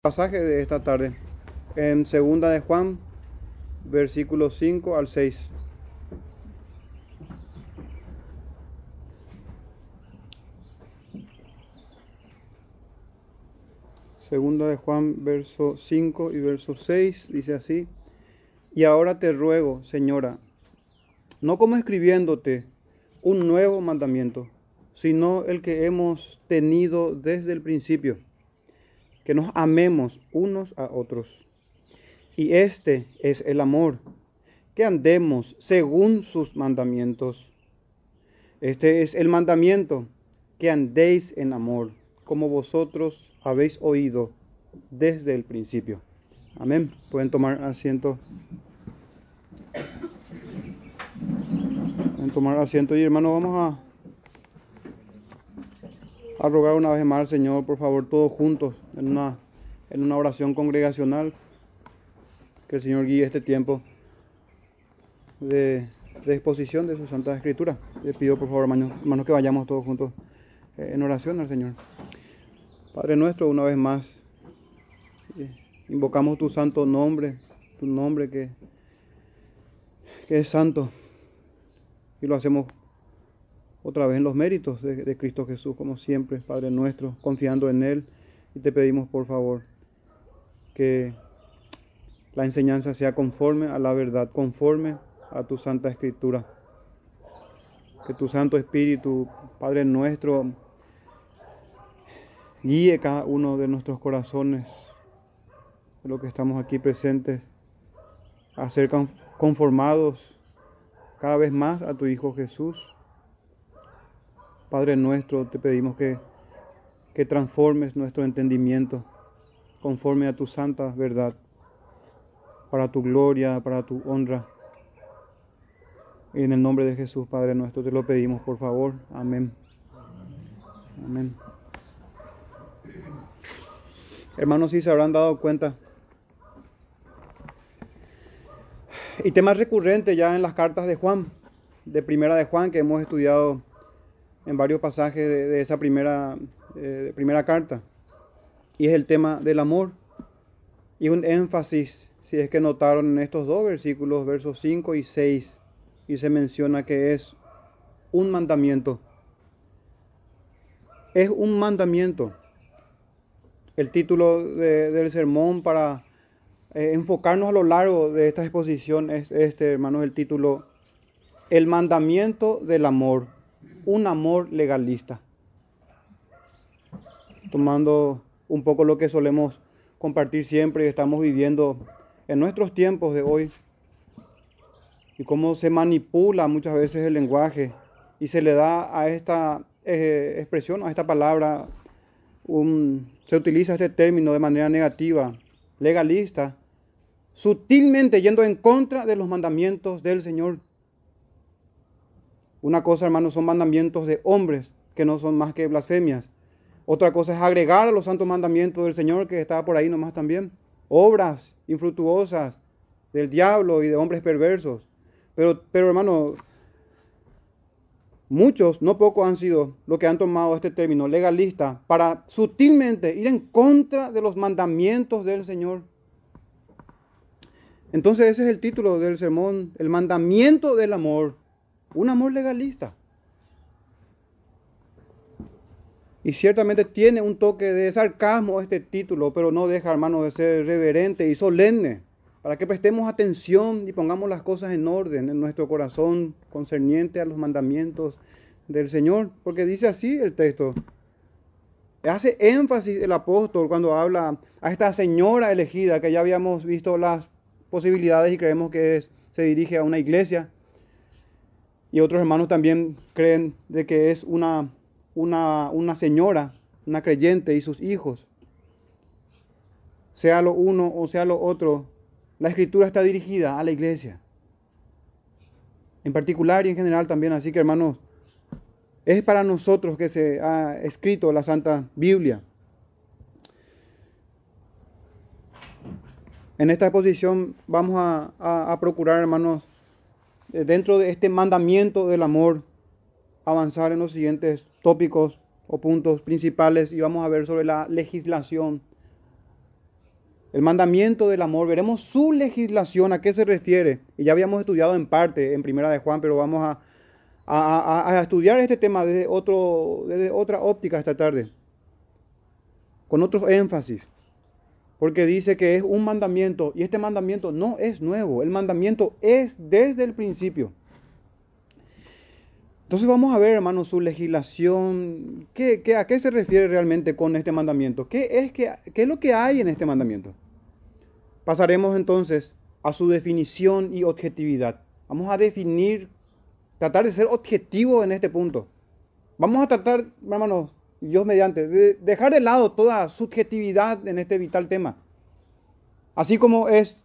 pasaje de esta tarde. En segunda de Juan, versículos 5 al 6. Segunda de Juan, verso 5 y verso 6, dice así, y ahora te ruego, señora, no como escribiéndote un nuevo mandamiento, sino el que hemos tenido desde el principio, que nos amemos unos a otros. Y este es el amor, que andemos según sus mandamientos. Este es el mandamiento, que andéis en amor, como vosotros habéis oído desde el principio. Amén. Pueden tomar asiento. Pueden tomar asiento y hermano, vamos a, a rogar una vez más al Señor, por favor, todos juntos, en una, en una oración congregacional, que el Señor guíe este tiempo de, de exposición de su Santa Escritura. Les pido, por favor, hermanos, hermanos que vayamos todos juntos eh, en oración al Señor. Padre nuestro, una vez más, eh, invocamos tu santo nombre, tu nombre que, que es santo, y lo hacemos otra vez en los méritos de, Cristo Jesús, como siempre, Padre nuestro, confiando en Él, y te pedimos por favor que la enseñanza sea conforme a la verdad, conforme a tu santa escritura. Que tu Santo Espíritu, Padre nuestro, guíe cada uno de nuestros corazones, de los que estamos aquí presentes, a ser conformados cada vez más a tu Hijo Jesús. Padre nuestro, te pedimos que, que transformes nuestro entendimiento conforme a tu santa verdad, para tu gloria, para tu honra. En el nombre de Jesús, Padre nuestro, te lo pedimos, por favor. Amén. Amén. Hermanos, si se habrán dado cuenta. Y tema recurrente ya en las cartas de Juan, de primera de Juan, que hemos estudiado en varios pasajes de, esa primera, primera carta. Y es el tema del amor. Y un énfasis, si es que notaron en estos dos versículos, versos 5 y 6, y se menciona que es un mandamiento. Es un mandamiento el título de, del sermón para eh, enfocarnos a lo largo de esta exposición es este, hermanos, el título El mandamiento del amor, un amor legalista. Tomando un poco lo que solemos compartir siempre y estamos viviendo en nuestros tiempos de hoy y cómo se manipula muchas veces el lenguaje y se le da a esta eh, expresión, a esta palabra, se utiliza este término de manera negativa, legalista, sutilmente yendo en contra de los mandamientos del Señor. Una cosa, hermanos, son mandamientos de hombres, que no son más que blasfemias. Otra cosa es agregar a los santos mandamientos del Señor, que está por ahí nomás también, obras infructuosas del diablo y de hombres perversos. Pero, pero hermano, Muchos, no pocos han sido los que han tomado este término legalista para sutilmente ir en contra de los mandamientos del Señor. Entonces ese es el título del sermón, el mandamiento del amor, un amor legalista. Y ciertamente tiene un toque de sarcasmo este título, pero no deja, hermano, de ser reverente y solemne, para que prestemos atención y pongamos las cosas en orden en nuestro corazón concerniente a los mandamientos del Señor, porque dice así el texto. Hace énfasis el apóstol cuando habla a esta señora elegida, que ya habíamos visto las posibilidades y creemos que se dirige a una iglesia. Y otros hermanos también creen de que es una, una, una señora, una creyente y sus hijos. Sea lo uno o sea lo otro, la escritura está dirigida a la iglesia. En particular y en general también. Así que hermanos, es para nosotros que se ha escrito la Santa Biblia. En esta exposición vamos a, a, a, procurar, hermanos, dentro de este mandamiento del amor, avanzar en los siguientes tópicos o puntos principales y vamos a ver sobre la legislación el mandamiento del amor, veremos su legislación, a qué se refiere. Y ya habíamos estudiado en parte en Primera de Juan, pero vamos a, a, estudiar este tema desde, otro, desde otra óptica esta tarde, con otro énfasis. Porque dice que es un mandamiento y este mandamiento no es nuevo, el mandamiento es desde el principio. Entonces vamos a ver, hermanos, su legislación, ¿qué, a qué se refiere realmente con este mandamiento? ¿Qué es, qué, ¿Qué es lo que hay en este mandamiento? Pasaremos entonces a su definición y objetividad. Vamos a definir, tratar de ser objetivo en este punto. Vamos a tratar, hermanos, Dios mediante, de dejar de lado toda subjetividad en este vital tema. Así como es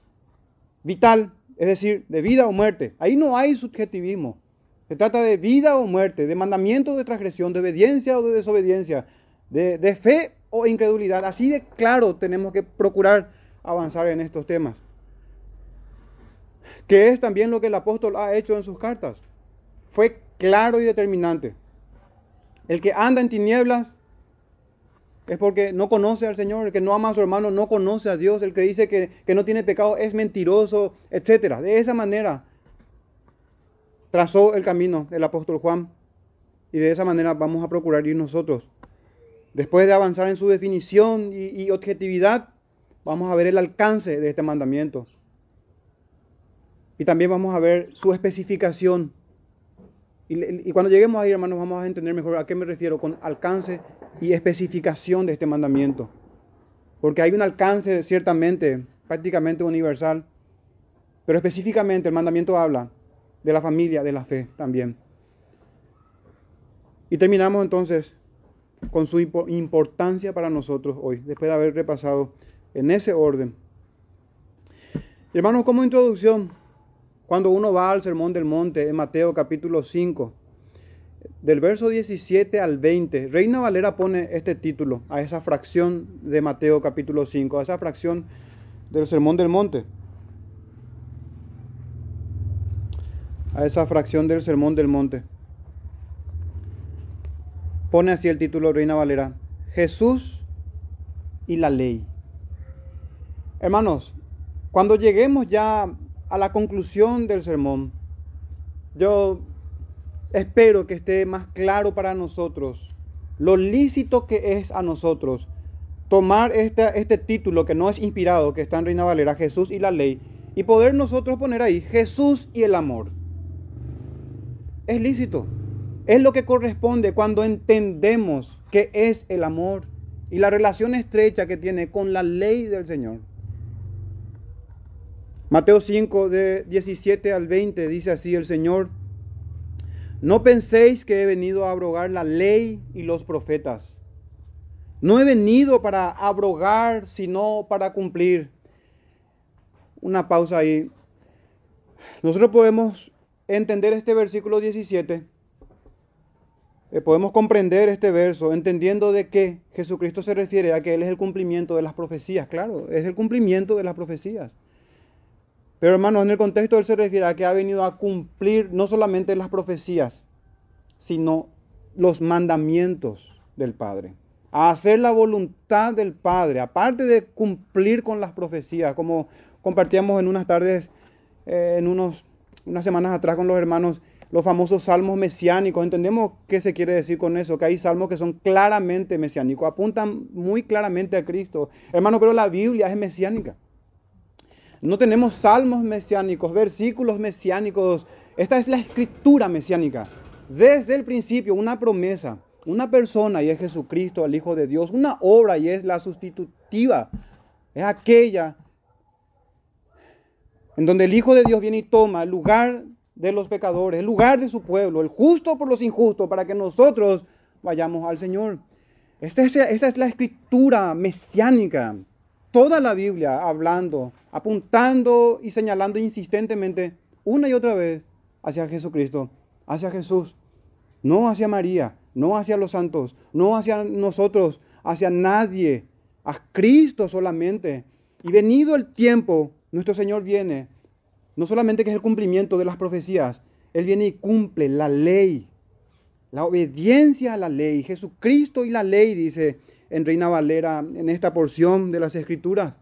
vital, es decir, de vida o muerte. Ahí no hay subjetivismo. Se trata de vida o muerte, de mandamiento o de transgresión, de obediencia o de desobediencia, de, fe o incredulidad. Así de claro tenemos que procurar avanzar en estos temas. Que es también lo que el apóstol ha hecho en sus cartas. Fue claro y determinante. El que anda en tinieblas es porque no conoce al Señor, el que no ama a su hermano no conoce a Dios, el que dice que, que no tiene pecado es mentiroso, etc. De esa manera trazó el camino el apóstol Juan y de esa manera vamos a procurar ir nosotros. Después de avanzar en su definición y, objetividad, vamos a ver el alcance de este mandamiento. Y también vamos a ver su especificación. Y, cuando lleguemos ahí, hermanos, vamos a entender mejor a qué me refiero con alcance y especificación de este mandamiento. Porque hay un alcance ciertamente, prácticamente universal, pero específicamente el mandamiento habla de la familia de la fe también. Y terminamos entonces con su importancia para nosotros hoy, después de haber repasado en ese orden. Hermanos, como introducción, cuando uno va al Sermón del Monte en Mateo capítulo 5, del verso 17 al 20, Reina Valera pone este título a esa fracción de Mateo capítulo 5, a esa fracción del Sermón del Monte. a esa fracción del Sermón del Monte. Pone así el título Reina Valera, Jesús y la ley. Hermanos, cuando lleguemos ya a la conclusión del sermón, yo espero que esté más claro para nosotros lo lícito que es a nosotros tomar este, este título que no es inspirado, que está en Reina Valera, Jesús y la ley, y poder nosotros poner ahí Jesús y el amor es lícito. Es lo que corresponde cuando entendemos que es el amor y la relación estrecha que tiene con la ley del Señor. Mateo 5, de 17 al 20, dice así el Señor, no penséis que he venido a abrogar la ley y los profetas. No he venido para abrogar, sino para cumplir. Una pausa ahí. Nosotros podemos entender este versículo 17, eh, podemos comprender este verso entendiendo de que Jesucristo se refiere a que Él es el cumplimiento de las profecías, claro, es el cumplimiento de las profecías. Pero hermanos, en el contexto Él se refiere a que ha venido a cumplir no solamente las profecías, sino los mandamientos del Padre. A hacer la voluntad del Padre, aparte de cumplir con las profecías, como compartíamos en unas tardes, eh, en unos unas semanas atrás con los hermanos los famosos salmos mesiánicos. Entendemos qué se quiere decir con eso, que hay salmos que son claramente mesiánicos, apuntan muy claramente a Cristo. Hermano, pero la Biblia es mesiánica. No tenemos salmos mesiánicos, versículos mesiánicos. Esta es la escritura mesiánica. Desde el principio, una promesa, una persona y es Jesucristo, el Hijo de Dios, una obra y es la sustitutiva. Es aquella en donde el Hijo de Dios viene y toma el lugar de los pecadores, el lugar de su pueblo, el justo por los injustos, para que nosotros vayamos al Señor. Esta es, esta es la escritura mesiánica, toda la Biblia hablando, apuntando y señalando insistentemente una y otra vez hacia Jesucristo, hacia Jesús, no hacia María, no hacia los santos, no hacia nosotros, hacia nadie, a Cristo solamente. Y venido el tiempo, nuestro Señor viene, no solamente que es el cumplimiento de las profecías, Él viene y cumple la ley, la obediencia a la ley, Jesucristo y la ley, dice en Reina Valera, en esta porción de las Escrituras.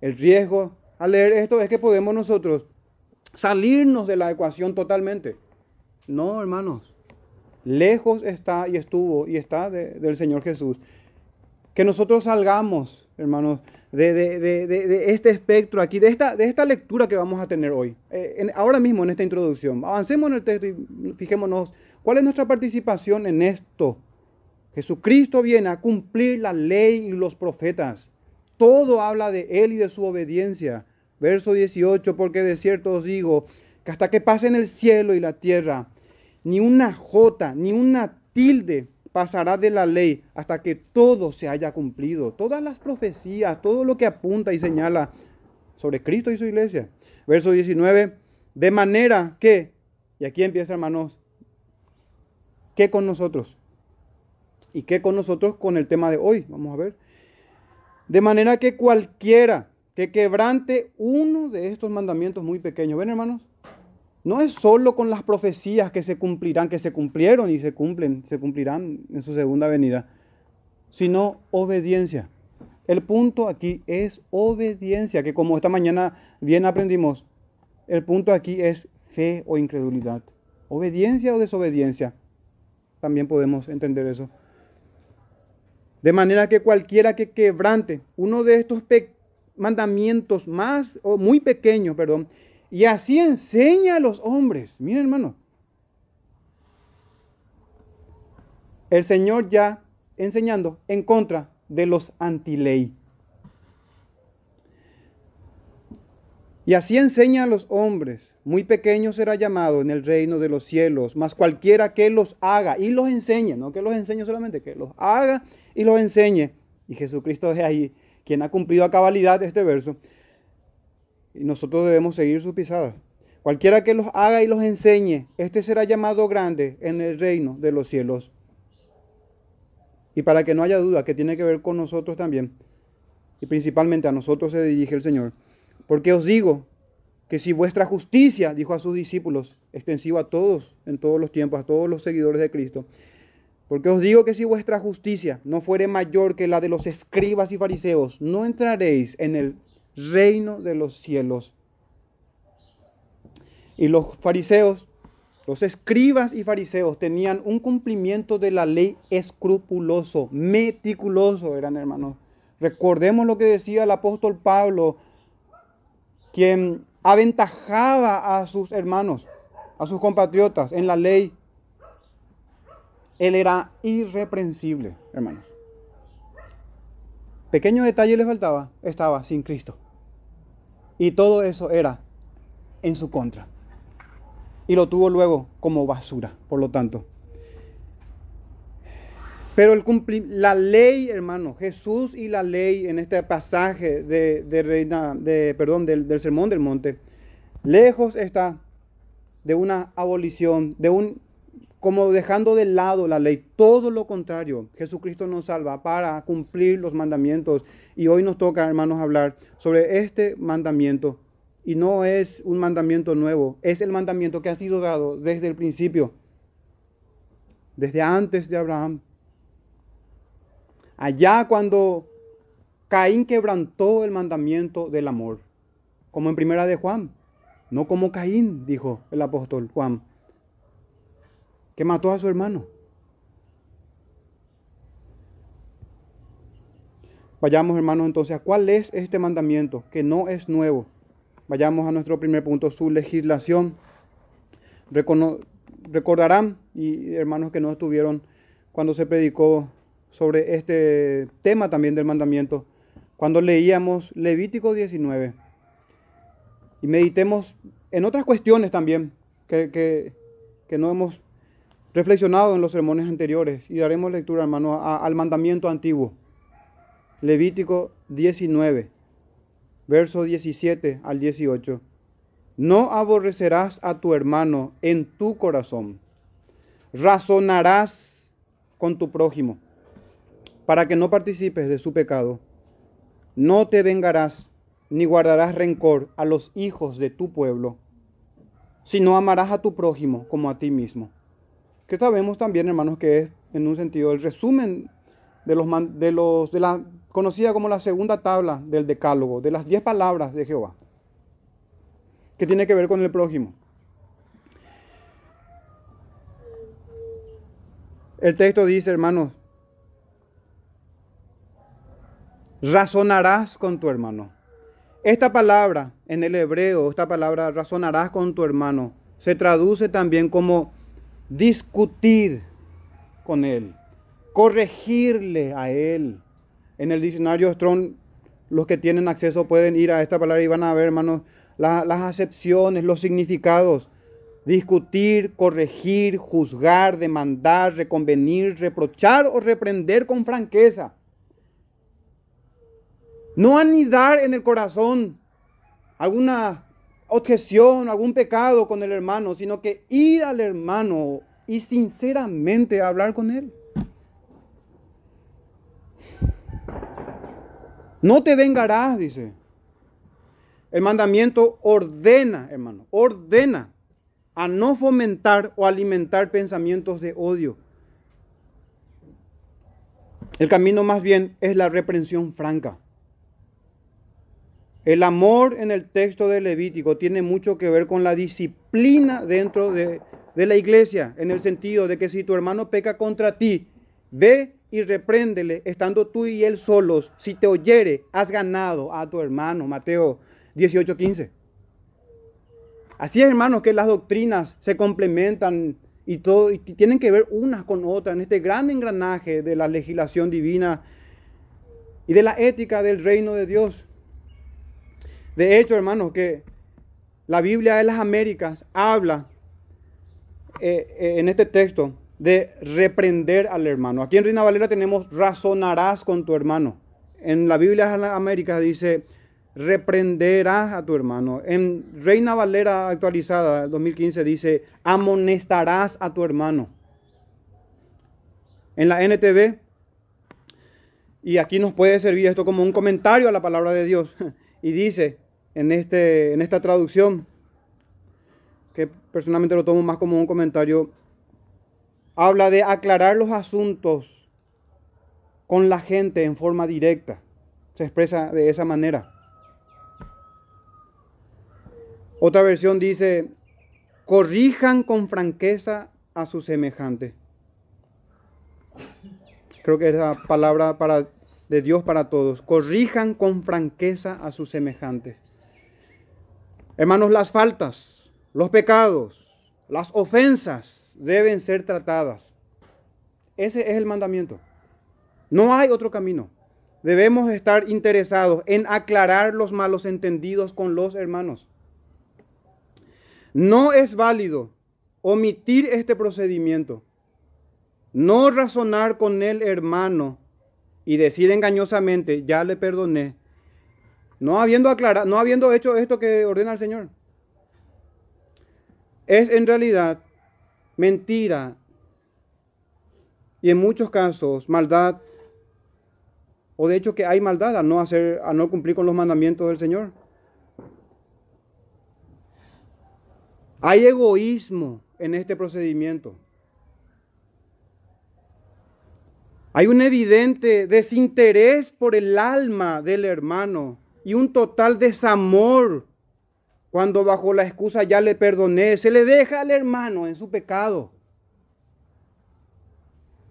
El riesgo al leer esto es que podemos nosotros salirnos de la ecuación totalmente. No, hermanos. Lejos está y estuvo y está del Señor Jesús. Que nosotros salgamos, hermanos, de, este espectro aquí, de esta, de esta lectura que vamos a tener hoy. Eh, ahora mismo en esta introducción. Avancemos en el texto y fijémonos cuál es nuestra participación en esto. Jesucristo viene a cumplir la ley y los profetas. Todo habla de Él y de su obediencia. Verso 18, porque de cierto os digo que hasta que pasen el cielo y la tierra, ni una jota, ni una tilde pasará de la ley hasta que todo se haya cumplido. Todas las profecías, todo lo que apunta y señala sobre Cristo y su iglesia. Verso 19, de manera que, y aquí empieza hermanos, ¿qué con nosotros? ¿Y qué con nosotros con el tema de hoy? Vamos a ver. De manera que cualquiera que quebrante uno de estos mandamientos muy pequeños, ¿ven hermanos? No es solo con las profecías que se cumplirán, que se cumplieron y se cumplen, se cumplirán en su segunda venida, sino obediencia. El punto aquí es obediencia, que como esta mañana bien aprendimos, el punto aquí es fe o incredulidad. Obediencia o desobediencia. También podemos entender eso. De manera que cualquiera que quebrante uno de estos mandamientos más o muy pequeños, perdón, y así enseña a los hombres. Miren, hermano. El Señor ya enseñando en contra de los antiley. Y así enseña a los hombres. Muy pequeño será llamado en el reino de los cielos, mas cualquiera que los haga y los enseñe, no que los enseñe solamente, que los haga y los enseñe. Y Jesucristo es ahí quien ha cumplido a cabalidad este verso. Y nosotros debemos seguir sus pisadas. Cualquiera que los haga y los enseñe, este será llamado grande en el reino de los cielos. Y para que no haya duda que tiene que ver con nosotros también, y principalmente a nosotros se dirige el Señor, porque os digo que si vuestra justicia, dijo a sus discípulos, extensivo a todos, en todos los tiempos, a todos los seguidores de Cristo, porque os digo que si vuestra justicia no fuere mayor que la de los escribas y fariseos, no entraréis en el reino de los cielos. Y los fariseos, los escribas y fariseos tenían un cumplimiento de la ley escrupuloso, meticuloso, eran hermanos. Recordemos lo que decía el apóstol Pablo, quien aventajaba a sus hermanos, a sus compatriotas en la ley. Él era irreprensible, hermanos. Pequeño detalle le faltaba, estaba sin Cristo. Y todo eso era en su contra. Y lo tuvo luego como basura, por lo tanto. Pero el la ley, hermano, Jesús y la ley en este pasaje de, reina, de perdón, del, del sermón del monte, lejos está de una abolición, de un como dejando de lado la ley, todo lo contrario, Jesucristo nos salva para cumplir los mandamientos. Y hoy nos toca, hermanos, hablar sobre este mandamiento. Y no es un mandamiento nuevo, es el mandamiento que ha sido dado desde el principio, desde antes de Abraham. Allá cuando Caín quebrantó el mandamiento del amor, como en primera de Juan, no como Caín, dijo el apóstol Juan, que mató a su hermano. Vayamos, hermanos, entonces cuál es este mandamiento, que no es nuevo. Vayamos a nuestro primer punto, su legislación. recordarán, y hermanos que no estuvieron cuando se predicó sobre este tema también del mandamiento, cuando leíamos Levítico 19 y meditemos en otras cuestiones también que, que, no hemos reflexionado en los sermones anteriores y daremos lectura, hermano, al mandamiento antiguo. Levítico 19, verso 17 al 18. No aborrecerás a tu hermano en tu corazón. Razonarás con tu prójimo para que no participes de su pecado. No te vengarás ni guardarás rencor a los hijos de tu pueblo, sino amarás a tu prójimo como a ti mismo. Que sabemos también, hermanos, que es en un sentido el resumen de los, de los de la conocida como la segunda tabla del decálogo, de las diez palabras de Jehová, que tiene que ver con el prójimo. El texto dice, hermanos, razonarás con tu hermano. Esta palabra en el hebreo, esta palabra razonarás con tu hermano, se traduce también como discutir con él, corregirle a él. En el diccionario Strong, los que tienen acceso pueden ir a esta palabra y van a ver, hermanos, las acepciones, los significados. Discutir, corregir, juzgar, demandar, reconvenir, reprochar o reprender con franqueza. No anidar en el corazón alguna objeción, algún pecado con el hermano, sino que ir al hermano y sinceramente hablar con él. No te vengarás, dice. El mandamiento ordena, hermano, ordena a no fomentar o alimentar pensamientos de odio. El camino más bien es la reprensión franca. El amor en el texto de Levítico tiene mucho que ver con la disciplina dentro de, la iglesia, en el sentido de que si tu hermano peca contra ti, ve y repréndele, estando tú y él solos. Si te oyere, has ganado a tu hermano. Mateo 18:15. Así es, hermanos, que las doctrinas se complementan y, todo, y tienen que ver unas con otras en este gran engranaje de la legislación divina y de la ética del reino de Dios. De hecho, hermanos, que la Biblia de las Américas habla eh, eh, en este texto de reprender al hermano. Aquí en Reina Valera tenemos razonarás con tu hermano. En la Biblia de las Américas dice reprenderás a tu hermano. En Reina Valera actualizada 2015 dice amonestarás a tu hermano. En la NTV, y aquí nos puede servir esto como un comentario a la palabra de Dios, y dice en, este, en esta traducción, que personalmente lo tomo más como un comentario, habla de aclarar los asuntos con la gente en forma directa. Se expresa de esa manera. Otra versión dice, corrijan con franqueza a su semejante. Creo que es la palabra para, de Dios para todos. Corrijan con franqueza a sus semejantes. Hermanos, las faltas, los pecados, las ofensas deben ser tratadas. Ese es el mandamiento. No hay otro camino. Debemos estar interesados en aclarar los malos entendidos con los hermanos. No es válido omitir este procedimiento, no razonar con el hermano y decir engañosamente, ya le perdoné, no habiendo aclarado, no habiendo hecho esto que ordena el Señor. Es en realidad mentira y en muchos casos maldad o de hecho que hay maldad a no hacer a no cumplir con los mandamientos del Señor. Hay egoísmo en este procedimiento. Hay un evidente desinterés por el alma del hermano y un total desamor cuando bajo la excusa ya le perdoné, se le deja al hermano en su pecado.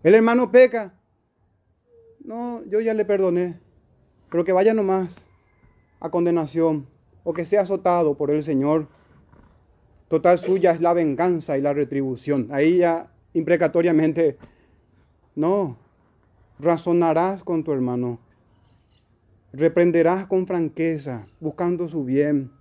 El hermano peca. No, yo ya le perdoné, pero que vaya nomás a condenación o que sea azotado por el Señor. Total suya es la venganza y la retribución. Ahí ya imprecatoriamente, no, razonarás con tu hermano, reprenderás con franqueza, buscando su bien.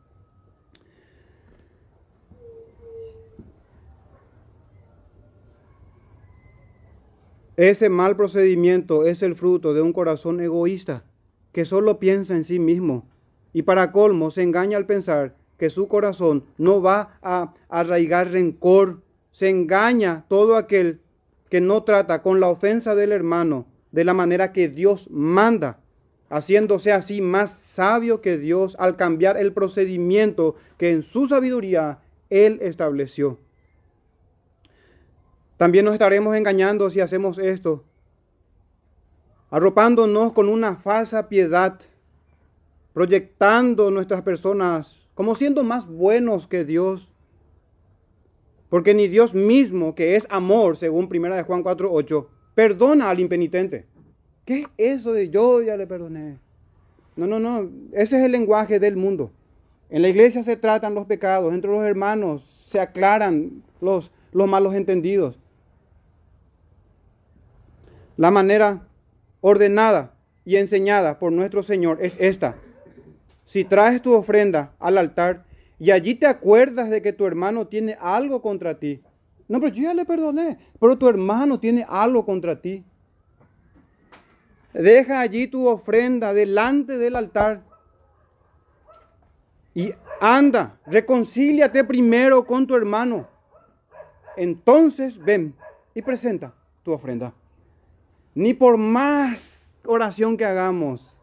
Ese mal procedimiento es el fruto de un corazón egoísta que solo piensa en sí mismo y para colmo se engaña al pensar que su corazón no va a arraigar rencor, se engaña todo aquel que no trata con la ofensa del hermano de la manera que Dios manda, haciéndose así más sabio que Dios al cambiar el procedimiento que en su sabiduría Él estableció. También nos estaremos engañando si hacemos esto arropándonos con una falsa piedad, proyectando nuestras personas como siendo más buenos que Dios. Porque ni Dios mismo, que es amor, según 1 de Juan 4:8, perdona al impenitente. ¿Qué es eso de yo ya le perdoné? No, no, no, ese es el lenguaje del mundo. En la iglesia se tratan los pecados, entre los hermanos se aclaran los, los malos entendidos. La manera ordenada y enseñada por nuestro Señor es esta. Si traes tu ofrenda al altar y allí te acuerdas de que tu hermano tiene algo contra ti. No, pero yo ya le perdoné, pero tu hermano tiene algo contra ti. Deja allí tu ofrenda delante del altar y anda, reconcíliate primero con tu hermano. Entonces ven y presenta tu ofrenda. Ni por más oración que hagamos,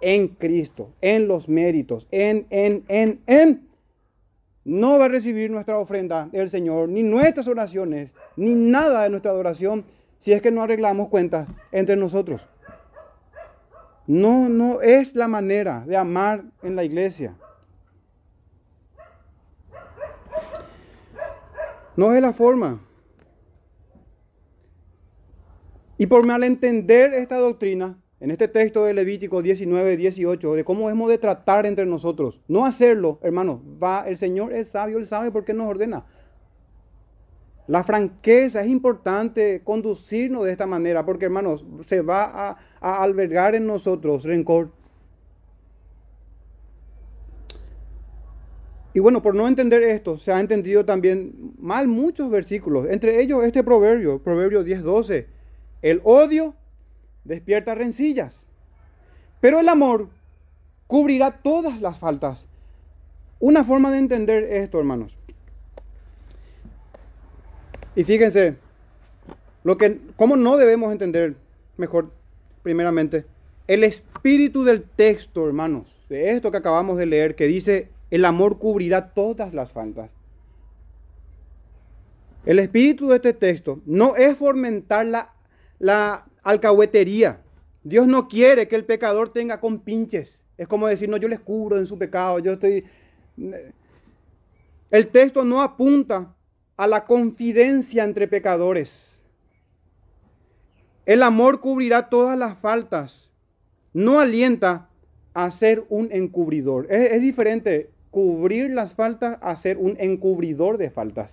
en Cristo, en los méritos, en, en, en, en, no va a recibir nuestra ofrenda el Señor, ni nuestras oraciones, ni nada de nuestra adoración, si es que no arreglamos cuentas entre nosotros. No, no es la manera de amar en la iglesia. No es la forma. Y por malentender esta doctrina, en este texto de Levítico 19, 18, de cómo hemos de tratar entre nosotros. No hacerlo, hermano. Va, el Señor es sabio, Él sabe por qué nos ordena. La franqueza es importante conducirnos de esta manera, porque hermanos, se va a, albergar en nosotros rencor. Y bueno, por no entender esto, se ha entendido también mal muchos versículos, entre ellos este proverbio, proverbio 10, 12. El odio despierta rencillas. Pero el amor cubrirá todas las faltas. Una forma de entender esto, hermanos. Y fíjense, lo que, ¿cómo no debemos entender mejor, primeramente? El espíritu del texto, hermanos, de esto que acabamos de leer, que dice, el amor cubrirá todas las faltas. El espíritu de este texto no es fomentar la, la alcahuetería. Dios no quiere que el pecador tenga compinches. Es como decir, no, yo les cubro en su pecado, yo estoy... El texto no apunta a la confidencia entre pecadores. El amor cubrirá todas las faltas. No alienta a ser un encubridor. Es, diferente cubrir las faltas a ser un encubridor de faltas.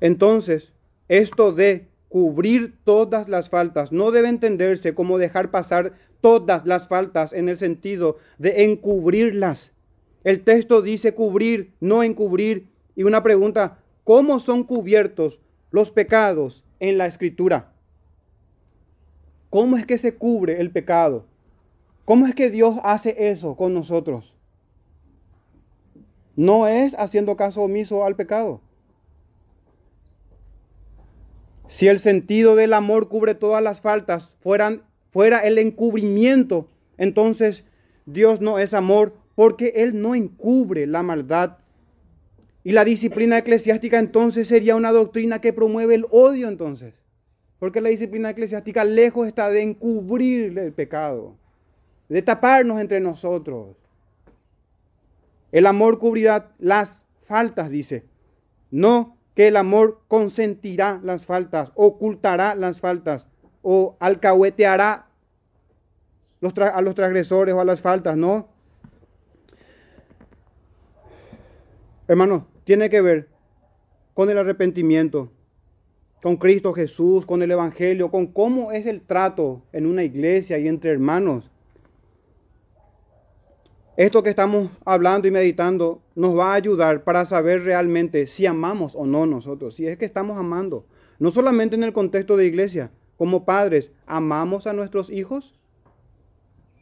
Entonces, esto de cubrir todas las faltas no debe entenderse como dejar pasar todas las faltas en el sentido de encubrirlas. El texto dice cubrir, no encubrir. Y una pregunta, ¿cómo son cubiertos los pecados en la escritura? ¿Cómo es que se cubre el pecado? ¿Cómo es que Dios hace eso con nosotros? No es haciendo caso omiso al pecado. Si el sentido del amor cubre todas las faltas, fuera el encubrimiento, entonces Dios no es amor porque Él no encubre la maldad. Y la disciplina eclesiástica entonces sería una doctrina que promueve el odio entonces. Porque la disciplina eclesiástica lejos está de encubrir el pecado, de taparnos entre nosotros. El amor cubrirá las faltas, dice. No que el amor consentirá las faltas, ocultará las faltas o alcahueteará a los transgresores o a las faltas, no. Hermano, tiene que ver con el arrepentimiento, con Cristo Jesús, con el Evangelio, con cómo es el trato en una iglesia y entre hermanos. Esto que estamos hablando y meditando nos va a ayudar para saber realmente si amamos o no nosotros, si es que estamos amando. No solamente en el contexto de iglesia, como padres, ¿amamos a nuestros hijos?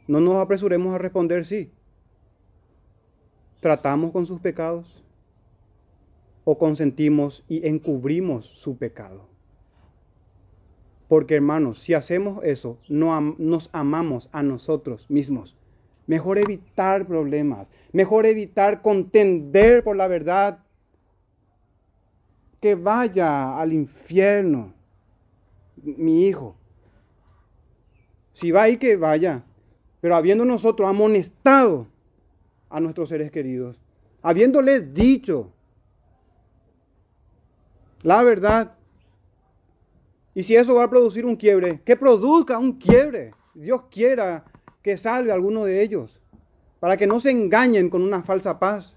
No nos apresuremos a responder sí. ¿Tratamos con sus pecados? ¿O consentimos y encubrimos su pecado? Porque hermanos, si hacemos eso, no nos amamos a nosotros mismos. Mejor evitar problemas. Mejor evitar contender por la verdad. Que vaya al infierno. mi hijo. Si va ir, que vaya. Pero habiendo nosotros amonestado a nuestros seres queridos, habiéndoles dicho la verdad, y si eso va a producir un quiebre, que produzca un quiebre. Dios quiera que salve a alguno de ellos, para que no se engañen con una falsa paz.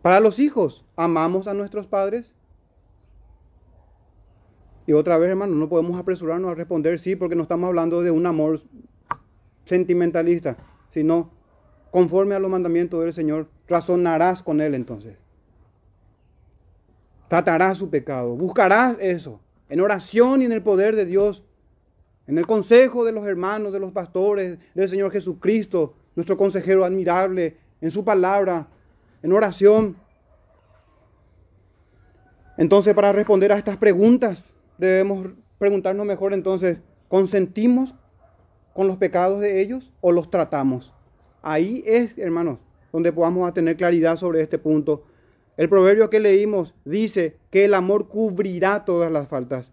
Para los hijos, ¿amamos a nuestros padres? Y otra vez, hermano, no podemos apresurarnos a responder sí, porque no estamos hablando de un amor sentimentalista, sino conforme a los mandamientos del Señor, razonarás con Él entonces. Tratarás su pecado, buscarás eso, en oración y en el poder de Dios, en el consejo de los hermanos, de los pastores, del Señor Jesucristo, nuestro consejero admirable, en su palabra, en oración. Entonces, para responder a estas preguntas, debemos preguntarnos mejor entonces, ¿consentimos con los pecados de ellos o los tratamos? Ahí es, hermanos, donde podamos tener claridad sobre este punto. El proverbio que leímos dice que el amor cubrirá todas las faltas.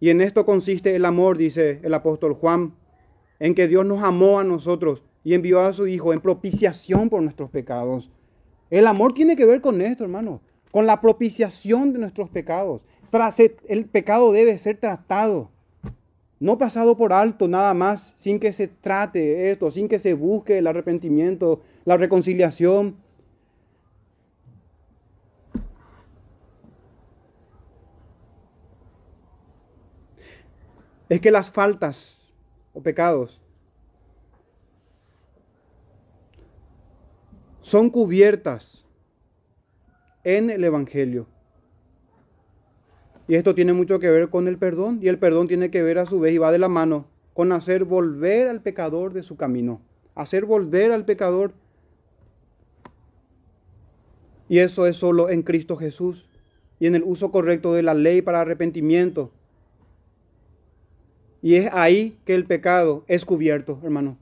Y en esto consiste el amor, dice el apóstol Juan, en que Dios nos amó a nosotros y envió a su Hijo en propiciación por nuestros pecados. El amor tiene que ver con esto, hermanos, con la propiciación de nuestros pecados el pecado debe ser tratado, no pasado por alto nada más, sin que se trate esto, sin que se busque el arrepentimiento, la reconciliación. Es que las faltas o pecados son cubiertas en el Evangelio. Y esto tiene mucho que ver con el perdón, y el perdón tiene que ver a su vez y va de la mano con hacer volver al pecador de su camino, hacer volver al pecador. Y eso es solo en Cristo Jesús y en el uso correcto de la ley para arrepentimiento. Y es ahí que el pecado es cubierto, hermano.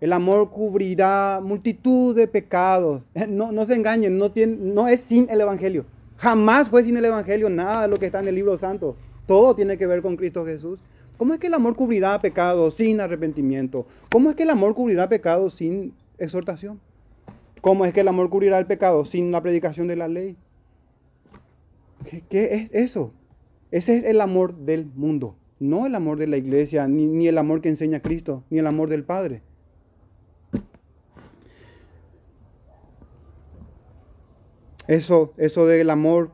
El amor cubrirá multitud de pecados. No, no se engañen, no, no es sin el Evangelio. Jamás fue sin el Evangelio nada de lo que está en el libro santo. Todo tiene que ver con Cristo Jesús. ¿Cómo es que el amor cubrirá pecado sin arrepentimiento? ¿Cómo es que el amor cubrirá pecado sin exhortación? ¿Cómo es que el amor cubrirá el pecado sin la predicación de la ley? ¿Qué, es eso? Ese es el amor del mundo, no el amor de la iglesia, ni, ni el amor que enseña Cristo, ni el amor del Padre. Eso, eso del amor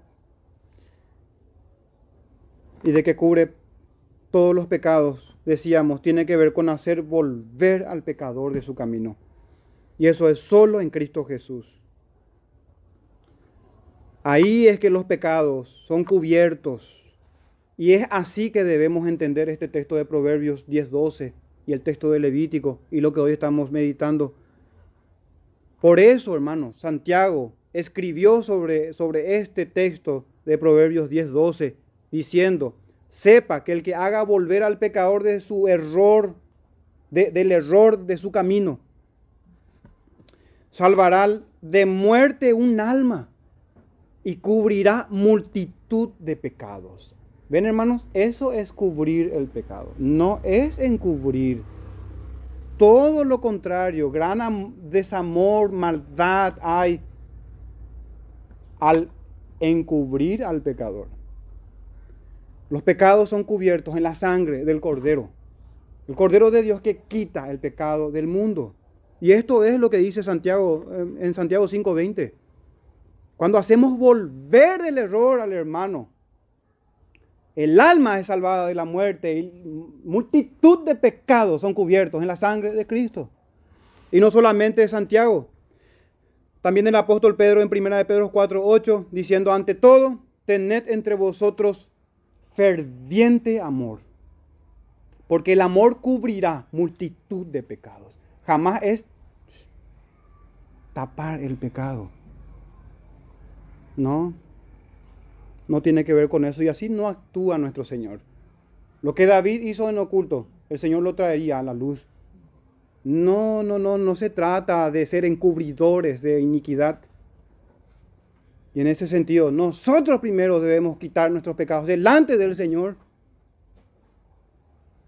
y de que cubre todos los pecados, decíamos, tiene que ver con hacer volver al pecador de su camino. Y eso es solo en Cristo Jesús. Ahí es que los pecados son cubiertos. Y es así que debemos entender este texto de Proverbios 10.12 y el texto de Levítico y lo que hoy estamos meditando. Por eso, hermanos, Santiago escribió sobre, sobre este texto de Proverbios 10:12, diciendo, sepa que el que haga volver al pecador de su error, del error de su camino, salvará de muerte un alma y cubrirá multitud de pecados. Ven hermanos, eso es cubrir el pecado, no es encubrir. Todo lo contrario, gran desamor, maldad hay al encubrir al pecador. Los pecados son cubiertos en la sangre del Cordero. El Cordero de Dios que quita el pecado del mundo. Y esto es lo que dice Santiago en Santiago 5:20. Cuando hacemos volver del error al hermano, el alma es salvada de la muerte y multitud de pecados son cubiertos en la sangre de Cristo. Y no solamente Santiago, también el apóstol Pedro en 1 de Pedro 4, 8, diciendo, ante todo, tened entre vosotros ferviente amor, porque el amor cubrirá multitud de pecados. Jamás es tapar el pecado. No, no tiene que ver con eso y así no actúa nuestro Señor. Lo que David hizo en oculto, el Señor lo traería a la luz no, no, no, no se trata de ser encubridores de iniquidad. Y en ese sentido, nosotros primero debemos quitar nuestros pecados delante del Señor.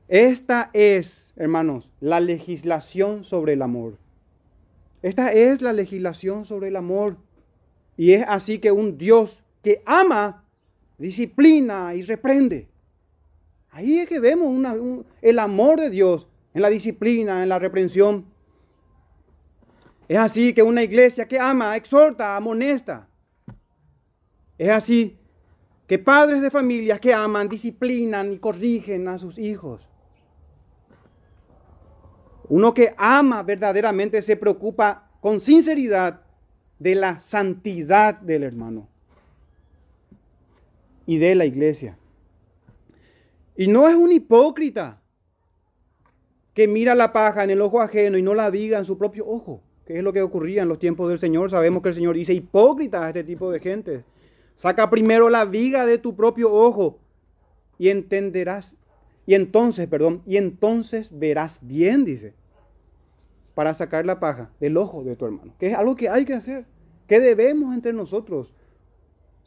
Esta es, hermanos, la legislación sobre el amor. Esta es la legislación sobre el amor. Y es así que un Dios que ama, disciplina y reprende. Ahí es que vemos el amor de Dios en la disciplina, en la reprensión. Es así que una iglesia que ama, exhorta, amonesta. Es así que padres de familias que aman, disciplinan y corrigen a sus hijos. Uno que ama verdaderamente se preocupa con sinceridad de la santidad del hermano y de la iglesia. Y no es un hipócrita que mira la paja en el ojo ajeno y no la viga en su propio ojo, que es lo que ocurría en los tiempos del Señor. Sabemos que el Señor dice hipócrita a este tipo de gente. Saca primero la viga de tu propio ojo y entenderás, y entonces, perdón, y entonces verás bien, dice, para sacar la paja del ojo de tu hermano, que es algo que hay que hacer, que debemos entre nosotros.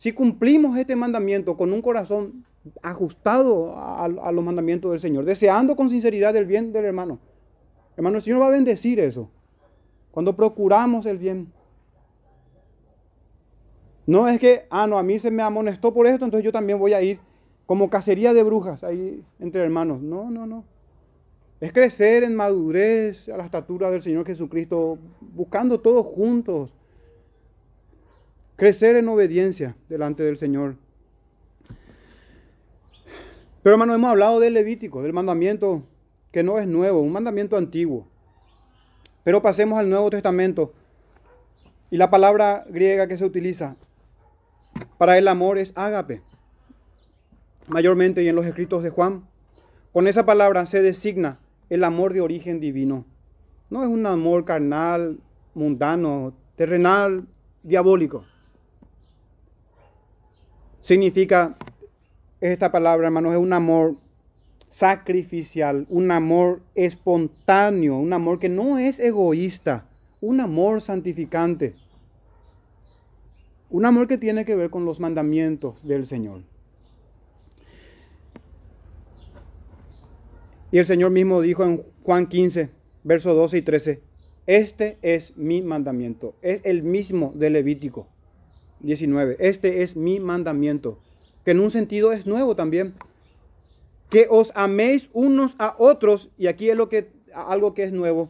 Si cumplimos este mandamiento con un corazón ajustado a, los mandamientos del Señor, deseando con sinceridad el bien del hermano, hermano, el Señor va a bendecir eso. Cuando procuramos el bien, no es que, ah, no, a mí se me amonestó por esto, entonces yo también voy a ir como cacería de brujas ahí entre hermanos. No, no, no. Es crecer en madurez a la estatura del Señor Jesucristo, buscando todos juntos. Crecer en obediencia delante del Señor. Pero hermano, hemos hablado del Levítico, del mandamiento que no es nuevo, un mandamiento antiguo. Pero pasemos al Nuevo Testamento. Y la palabra griega que se utiliza para el amor es ágape. Mayormente y en los escritos de Juan, con esa palabra se designa el amor de origen divino. No es un amor carnal, mundano, terrenal, diabólico. Significa esta palabra, hermanos, es un amor sacrificial, un amor espontáneo, un amor que no es egoísta, un amor santificante. Un amor que tiene que ver con los mandamientos del Señor. Y el Señor mismo dijo en Juan 15, versos 12 y 13, este es mi mandamiento. Es el mismo de Levítico 19. Este es mi mandamiento. Que en un sentido es nuevo también. Que os améis unos a otros. Y aquí es lo que, algo que es nuevo.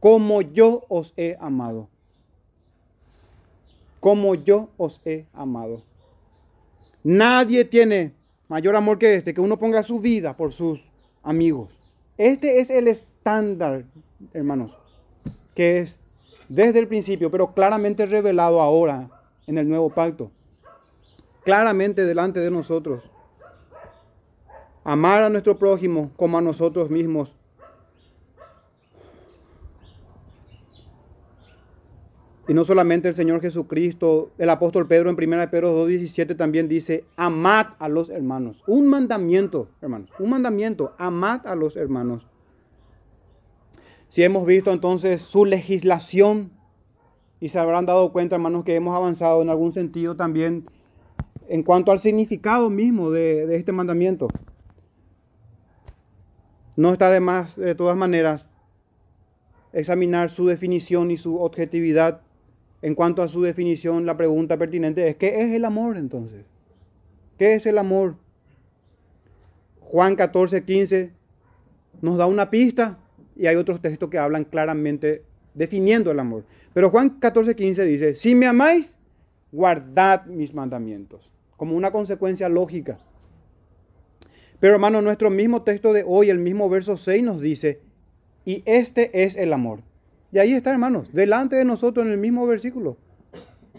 Como yo os he amado como yo os he amado. Nadie tiene mayor amor que este, que uno ponga su vida por sus amigos. Este es el estándar, hermanos, que es desde el principio, pero claramente revelado ahora en el nuevo pacto. Claramente delante de nosotros. Amar a nuestro prójimo como a nosotros mismos. Y no solamente el Señor Jesucristo, el apóstol Pedro en 1 Pedro 2.17 también dice, amad a los hermanos. Un mandamiento, hermanos, un mandamiento, amad a los hermanos. Si hemos visto entonces su legislación y se habrán dado cuenta, hermanos, que hemos avanzado en algún sentido también en cuanto al significado mismo de, este mandamiento. No está de más, de todas maneras, examinar su definición y su objetividad en cuanto a su definición, la pregunta pertinente es, ¿qué es el amor entonces? ¿Qué es el amor? Juan 14, 15 nos da una pista y hay otros textos que hablan claramente definiendo el amor. Pero Juan 14, 15 dice, si me amáis, guardad mis mandamientos, como una consecuencia lógica. Pero hermano, nuestro mismo texto de hoy, el mismo verso 6 nos dice, y este es el amor y ahí está, hermanos, delante de nosotros en el mismo versículo.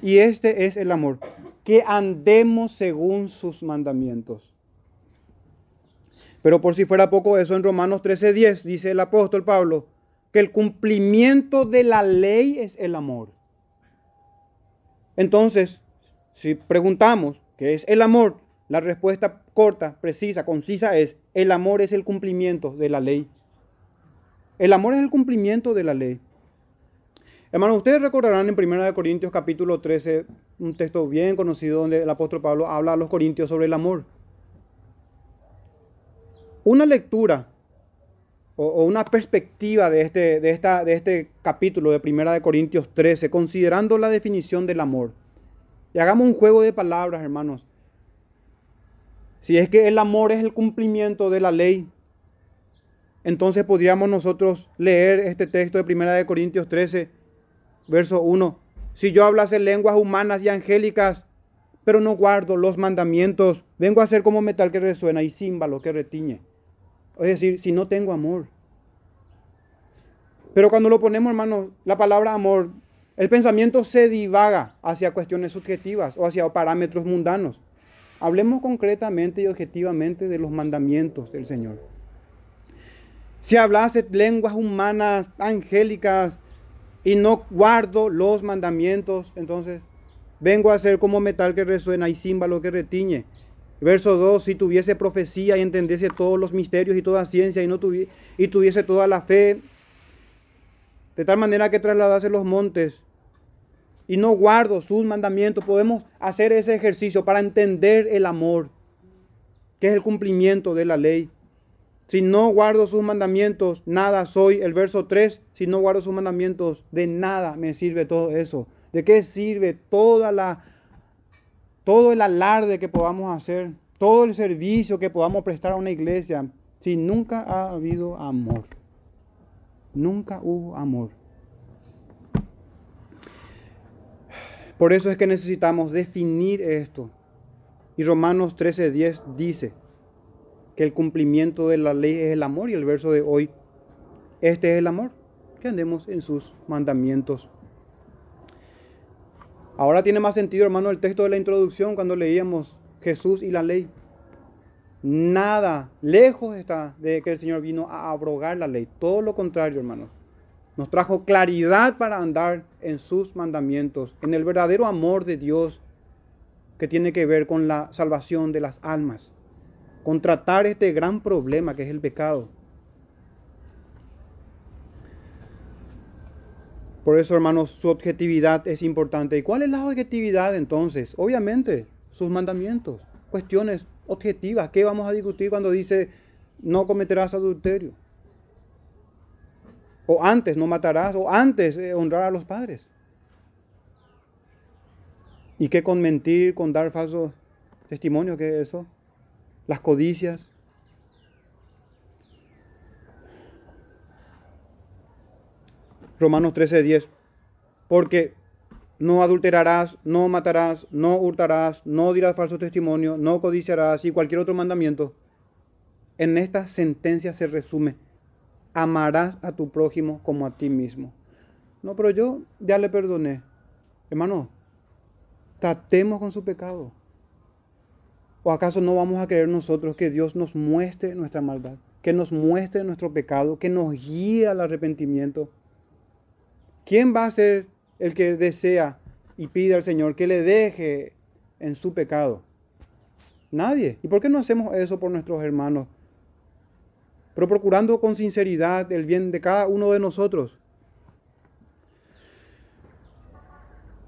Y este es el amor, que andemos según sus mandamientos. Pero por si fuera poco eso, en Romanos 13:10 dice el apóstol Pablo que el cumplimiento de la ley es el amor. Entonces, si preguntamos qué es el amor, la respuesta corta, precisa, concisa es, el amor es el cumplimiento de la ley. El amor es el cumplimiento de la ley. Hermanos, ustedes recordarán en 1 Corintios capítulo 13, un texto bien conocido donde el apóstol Pablo habla a los corintios sobre el amor. Una lectura o, una perspectiva de este, de, esta, de este capítulo de 1 Corintios 13, considerando la definición del amor. Y hagamos un juego de palabras, hermanos. Si es que el amor es el cumplimiento de la ley, entonces podríamos nosotros leer este texto de 1 Corintios 13, verso 1. Si yo hablase lenguas humanas y angélicas, pero no guardo los mandamientos, vengo a ser como metal que resuena y címbalo que retiñe. Es decir, si no tengo amor. Pero cuando lo ponemos, hermano, la palabra amor, el pensamiento se divaga hacia cuestiones subjetivas o hacia parámetros mundanos. Hablemos concretamente y objetivamente de los mandamientos del Señor. Si hablase lenguas humanas, angélicas, y no guardo los mandamientos, entonces vengo a ser como metal que resuena y címbalo que retiñe. Verso 2, si tuviese profecía y entendiese todos los misterios y toda ciencia y, no y tuviese toda la fe, de tal manera que trasladase los montes y no guardo sus mandamientos, podemos hacer ese ejercicio para entender el amor, que es el cumplimiento de la ley. Si no guardo sus mandamientos, nada soy. El verso 3, si no guardo sus mandamientos, de nada me sirve todo eso. ¿De qué sirve toda la, todo el alarde que podamos hacer, todo el servicio que podamos prestar a una iglesia, si nunca ha habido amor? Nunca hubo amor. Por eso es que necesitamos definir esto. Y Romanos 13:10 dice, que el cumplimiento de la ley es el amor y el verso de hoy, este es el amor, que andemos en sus mandamientos. Ahora tiene más sentido, hermano, el texto de la introducción cuando leíamos Jesús y la ley. Nada, lejos está de que el Señor vino a abrogar la ley. Todo lo contrario, hermano. Nos trajo claridad para andar en sus mandamientos, en el verdadero amor de Dios que tiene que ver con la salvación de las almas con tratar este gran problema que es el pecado. Por eso, hermanos, su objetividad es importante. ¿Y cuál es la objetividad entonces? Obviamente, sus mandamientos, cuestiones objetivas. ¿Qué vamos a discutir cuando dice no cometerás adulterio? O antes no matarás, o antes eh, honrar a los padres. ¿Y qué con mentir, con dar falsos testimonios? ¿Qué es eso? las codicias. Romanos 13:10. Porque no adulterarás, no matarás, no hurtarás, no dirás falso testimonio, no codiciarás y cualquier otro mandamiento. En esta sentencia se resume, amarás a tu prójimo como a ti mismo. No, pero yo ya le perdoné. Hermano, tratemos con su pecado. ¿O acaso no vamos a querer nosotros que Dios nos muestre nuestra maldad, que nos muestre nuestro pecado, que nos guíe al arrepentimiento? ¿Quién va a ser el que desea y pide al Señor que le deje en su pecado? Nadie. ¿Y por qué no hacemos eso por nuestros hermanos? Pero procurando con sinceridad el bien de cada uno de nosotros.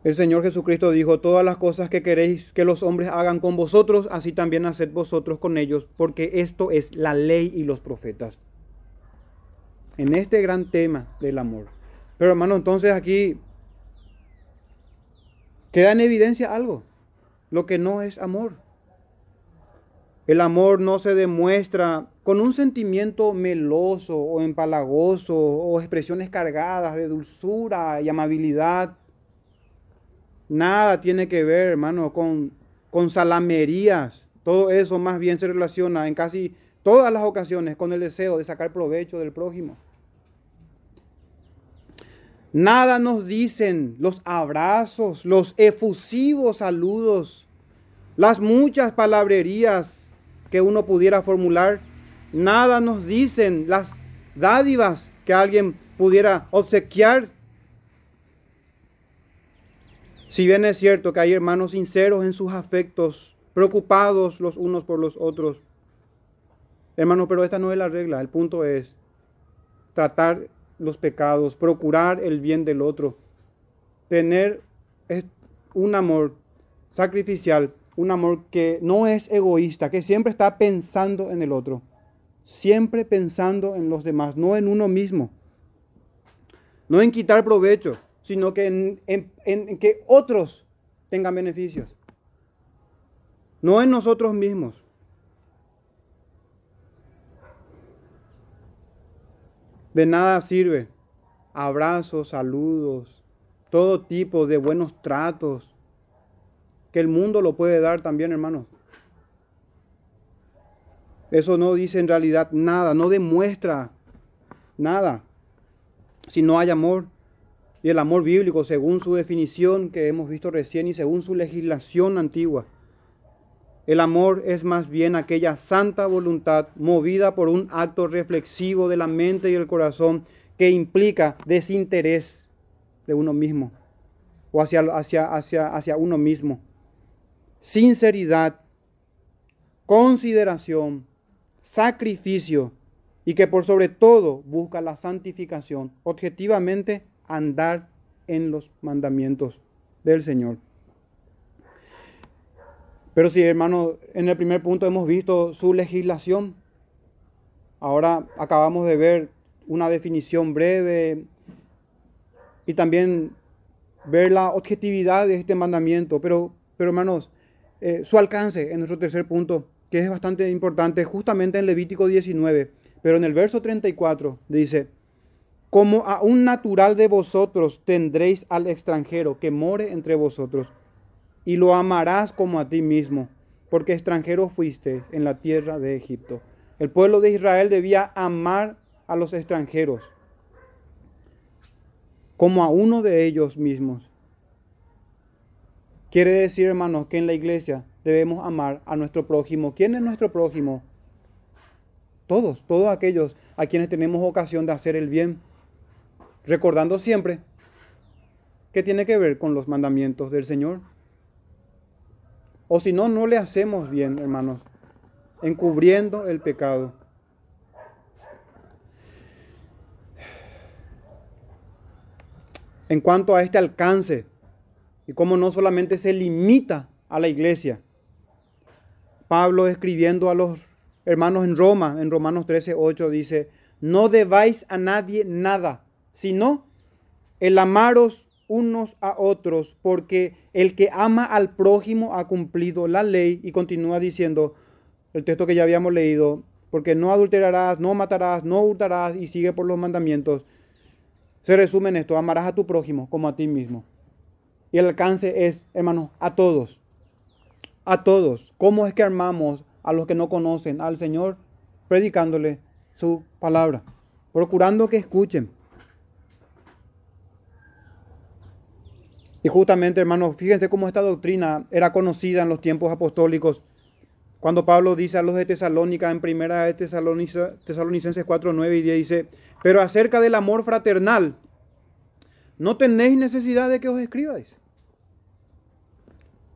El Señor Jesucristo dijo, todas las cosas que queréis que los hombres hagan con vosotros, así también haced vosotros con ellos, porque esto es la ley y los profetas. En este gran tema del amor. Pero hermano, entonces aquí queda en evidencia algo, lo que no es amor. El amor no se demuestra con un sentimiento meloso o empalagoso o expresiones cargadas de dulzura y amabilidad Nada tiene que ver, hermano, con, con salamerías. Todo eso más bien se relaciona en casi todas las ocasiones con el deseo de sacar provecho del prójimo. Nada nos dicen los abrazos, los efusivos saludos, las muchas palabrerías que uno pudiera formular. Nada nos dicen las dádivas que alguien pudiera obsequiar si bien es cierto que hay hermanos sinceros en sus afectos, preocupados los unos por los otros, hermanos, pero esta no es la regla. El punto es tratar los pecados, procurar el bien del otro, tener un amor sacrificial, un amor que no es egoísta, que siempre está pensando en el otro, siempre pensando en los demás, no en uno mismo, no en quitar provecho, sino que en, en que otros tengan beneficios, no en nosotros mismos. De nada sirve abrazos, saludos, todo tipo de buenos tratos, que el mundo lo puede dar también, hermanos. Eso no dice en realidad nada, no demuestra nada si no hay amor. Y el amor bíblico, según su definición que hemos visto recién y según su legislación antigua, el amor es más bien aquella santa voluntad movida por un acto reflexivo de la mente y el corazón que implica desinterés de uno mismo o hacia, hacia, hacia, hacia uno mismo. Sinceridad, consideración, sacrificio y que por sobre todo busca la santificación, objetivamente andar en los mandamientos del Señor. Pero si, hermano, en el primer punto hemos visto su legislación. Ahora acabamos de ver una definición breve y también ver la objetividad de este mandamiento. Pero, pero hermanos, eh, su alcance en nuestro tercer punto, que es bastante importante, justamente en Levítico 19, pero en el verso 34 dice, como a un natural de vosotros tendréis al extranjero que more entre vosotros y lo amarás como a ti mismo, porque extranjero fuiste en la tierra de Egipto. El pueblo de Israel debía amar a los extranjeros como a uno de ellos mismos. Quiere decir, hermanos, que en la iglesia debemos amar a nuestro prójimo. ¿Quién es nuestro prójimo? Todos, todos aquellos a quienes tenemos ocasión de hacer el bien, recordando siempre que tiene que ver con los mandamientos del Señor. O si no, no le hacemos bien, hermanos, encubriendo el pecado. En cuanto a este alcance, y cómo no solamente se limita a la iglesia, Pablo escribiendo a los hermanos en Roma, en Romanos 13, 8, dice, no debáis a nadie nada, sino el amaros unos a otros, porque el que ama al prójimo ha cumplido la ley y continúa diciendo el texto que ya habíamos leído, porque no adulterarás, no matarás, no hurtarás y sigue por los mandamientos. Se resume en esto, amarás a tu prójimo como a ti mismo. Y el alcance es, hermano, a todos, a todos. ¿Cómo es que armamos a los que no conocen al Señor? Predicándole su palabra, procurando que escuchen. Y justamente, hermanos, fíjense cómo esta doctrina era conocida en los tiempos apostólicos. Cuando Pablo dice a los de Tesalónica en primera de Tesalonicenses 4, 9 y 10, dice, pero acerca del amor fraternal, no tenéis necesidad de que os escribáis.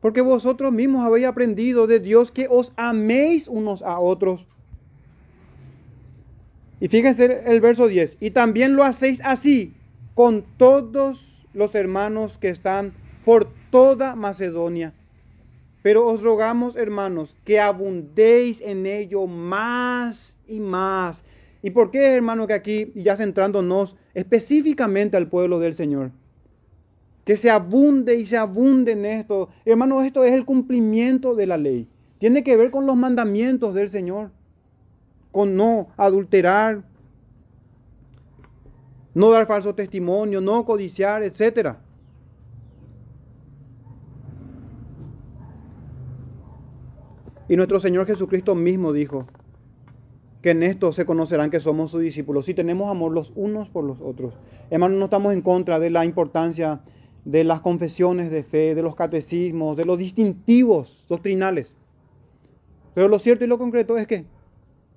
Porque vosotros mismos habéis aprendido de Dios que os améis unos a otros. Y fíjense el verso 10, y también lo hacéis así con todos los hermanos que están por toda Macedonia. Pero os rogamos, hermanos, que abundéis en ello más y más. ¿Y por qué, hermano, que aquí, ya centrándonos específicamente al pueblo del Señor? Que se abunde y se abunde en esto. Hermano, esto es el cumplimiento de la ley. Tiene que ver con los mandamientos del Señor. Con no adulterar, no dar falso testimonio, no codiciar, etc. Y nuestro Señor Jesucristo mismo dijo que en esto se conocerán que somos sus discípulos, si tenemos amor los unos por los otros. Hermanos, no estamos en contra de la importancia de las confesiones de fe, de los catecismos, de los distintivos doctrinales. Pero lo cierto y lo concreto es que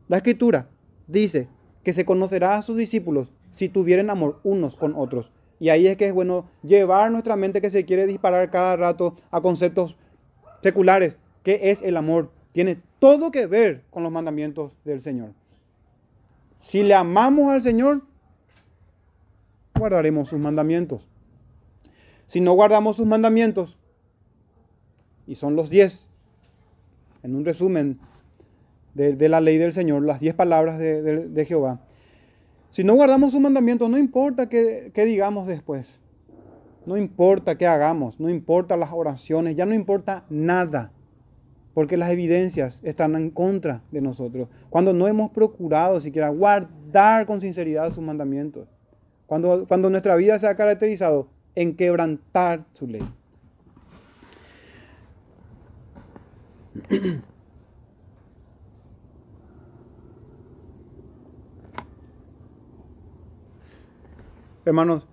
la Escritura dice que se conocerá a sus discípulos si tuvieran amor unos con otros. Y ahí es que es bueno llevar nuestra mente que se quiere disparar cada rato a conceptos seculares. ¿Qué es el amor? Tiene todo que ver con los mandamientos del Señor. Si le amamos al Señor, guardaremos sus mandamientos. Si no guardamos sus mandamientos, y son los diez, en un resumen de, la ley del Señor, las diez palabras de, Jehová. Si no guardamos sus mandamientos, no importa qué, qué digamos después, no importa qué hagamos, no importa las oraciones, ya no importa nada, porque las evidencias están en contra de nosotros. Cuando no hemos procurado siquiera guardar con sinceridad sus mandamientos, cuando, cuando nuestra vida se ha caracterizado en quebrantar su ley. Hermanos,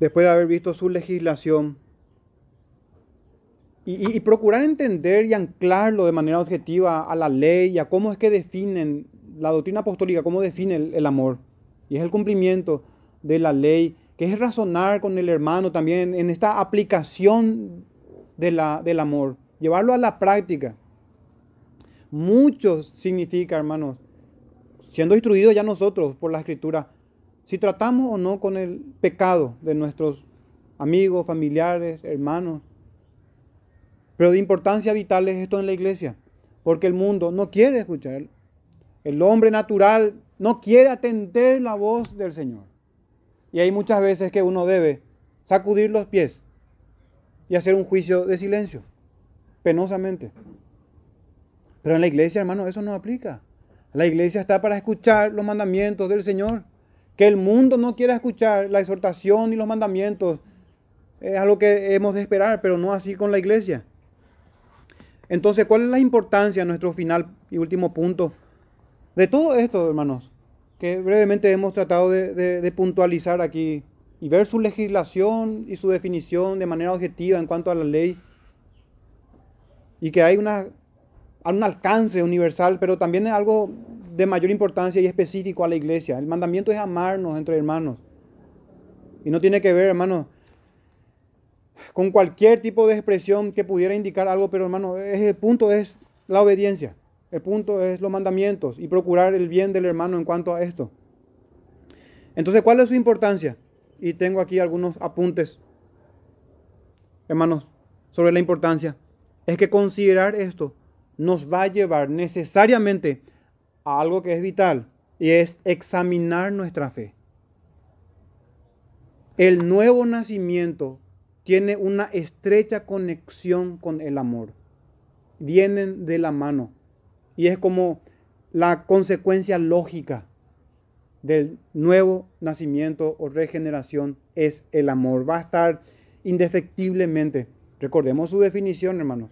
después de haber visto su legislación y, procurar entender y anclarlo de manera objetiva a la ley y a cómo es que definen la doctrina apostólica, cómo define el, amor. Y es el cumplimiento de la ley, que es razonar con el hermano también en esta aplicación del amor, llevarlo a la práctica. Mucho significa, hermanos, siendo instruidos ya nosotros por la escritura, si tratamos o no con el pecado de nuestros amigos, familiares, hermanos. Pero de importancia vital es esto en la iglesia, porque el mundo no quiere escuchar. El hombre natural no quiere atender la voz del Señor. Y hay muchas veces que uno debe sacudir los pies y hacer un juicio de silencio, penosamente. Pero en la iglesia, hermano, eso no aplica. La iglesia está para escuchar los mandamientos del Señor. Que el mundo no quiera escuchar la exhortación y los mandamientos es algo que hemos de esperar, pero no así con la iglesia. Entonces, ¿cuál es la importancia, nuestro final y último punto, de todo esto, hermanos? Que brevemente hemos tratado de, puntualizar aquí y ver su legislación y su definición de manera objetiva en cuanto a la ley. Y que hay una, un alcance universal, pero también es algo de mayor importancia y específico a la iglesia. El mandamiento es amarnos entre hermanos. Y no tiene que ver, hermanos, con cualquier tipo de expresión que pudiera indicar algo, pero hermano, el punto es la obediencia. El punto es los mandamientos y procurar el bien del hermano en cuanto a esto. Entonces, ¿cuál es su importancia? Y tengo aquí algunos apuntes, hermanos, sobre la importancia. Es que considerar esto nos va a llevar necesariamente a algo que es vital y es examinar nuestra fe. El nuevo nacimiento tiene una estrecha conexión con el amor. Vienen de la mano y es como la consecuencia lógica del nuevo nacimiento o regeneración es el amor. Va a estar indefectiblemente. Recordemos su definición, hermanos.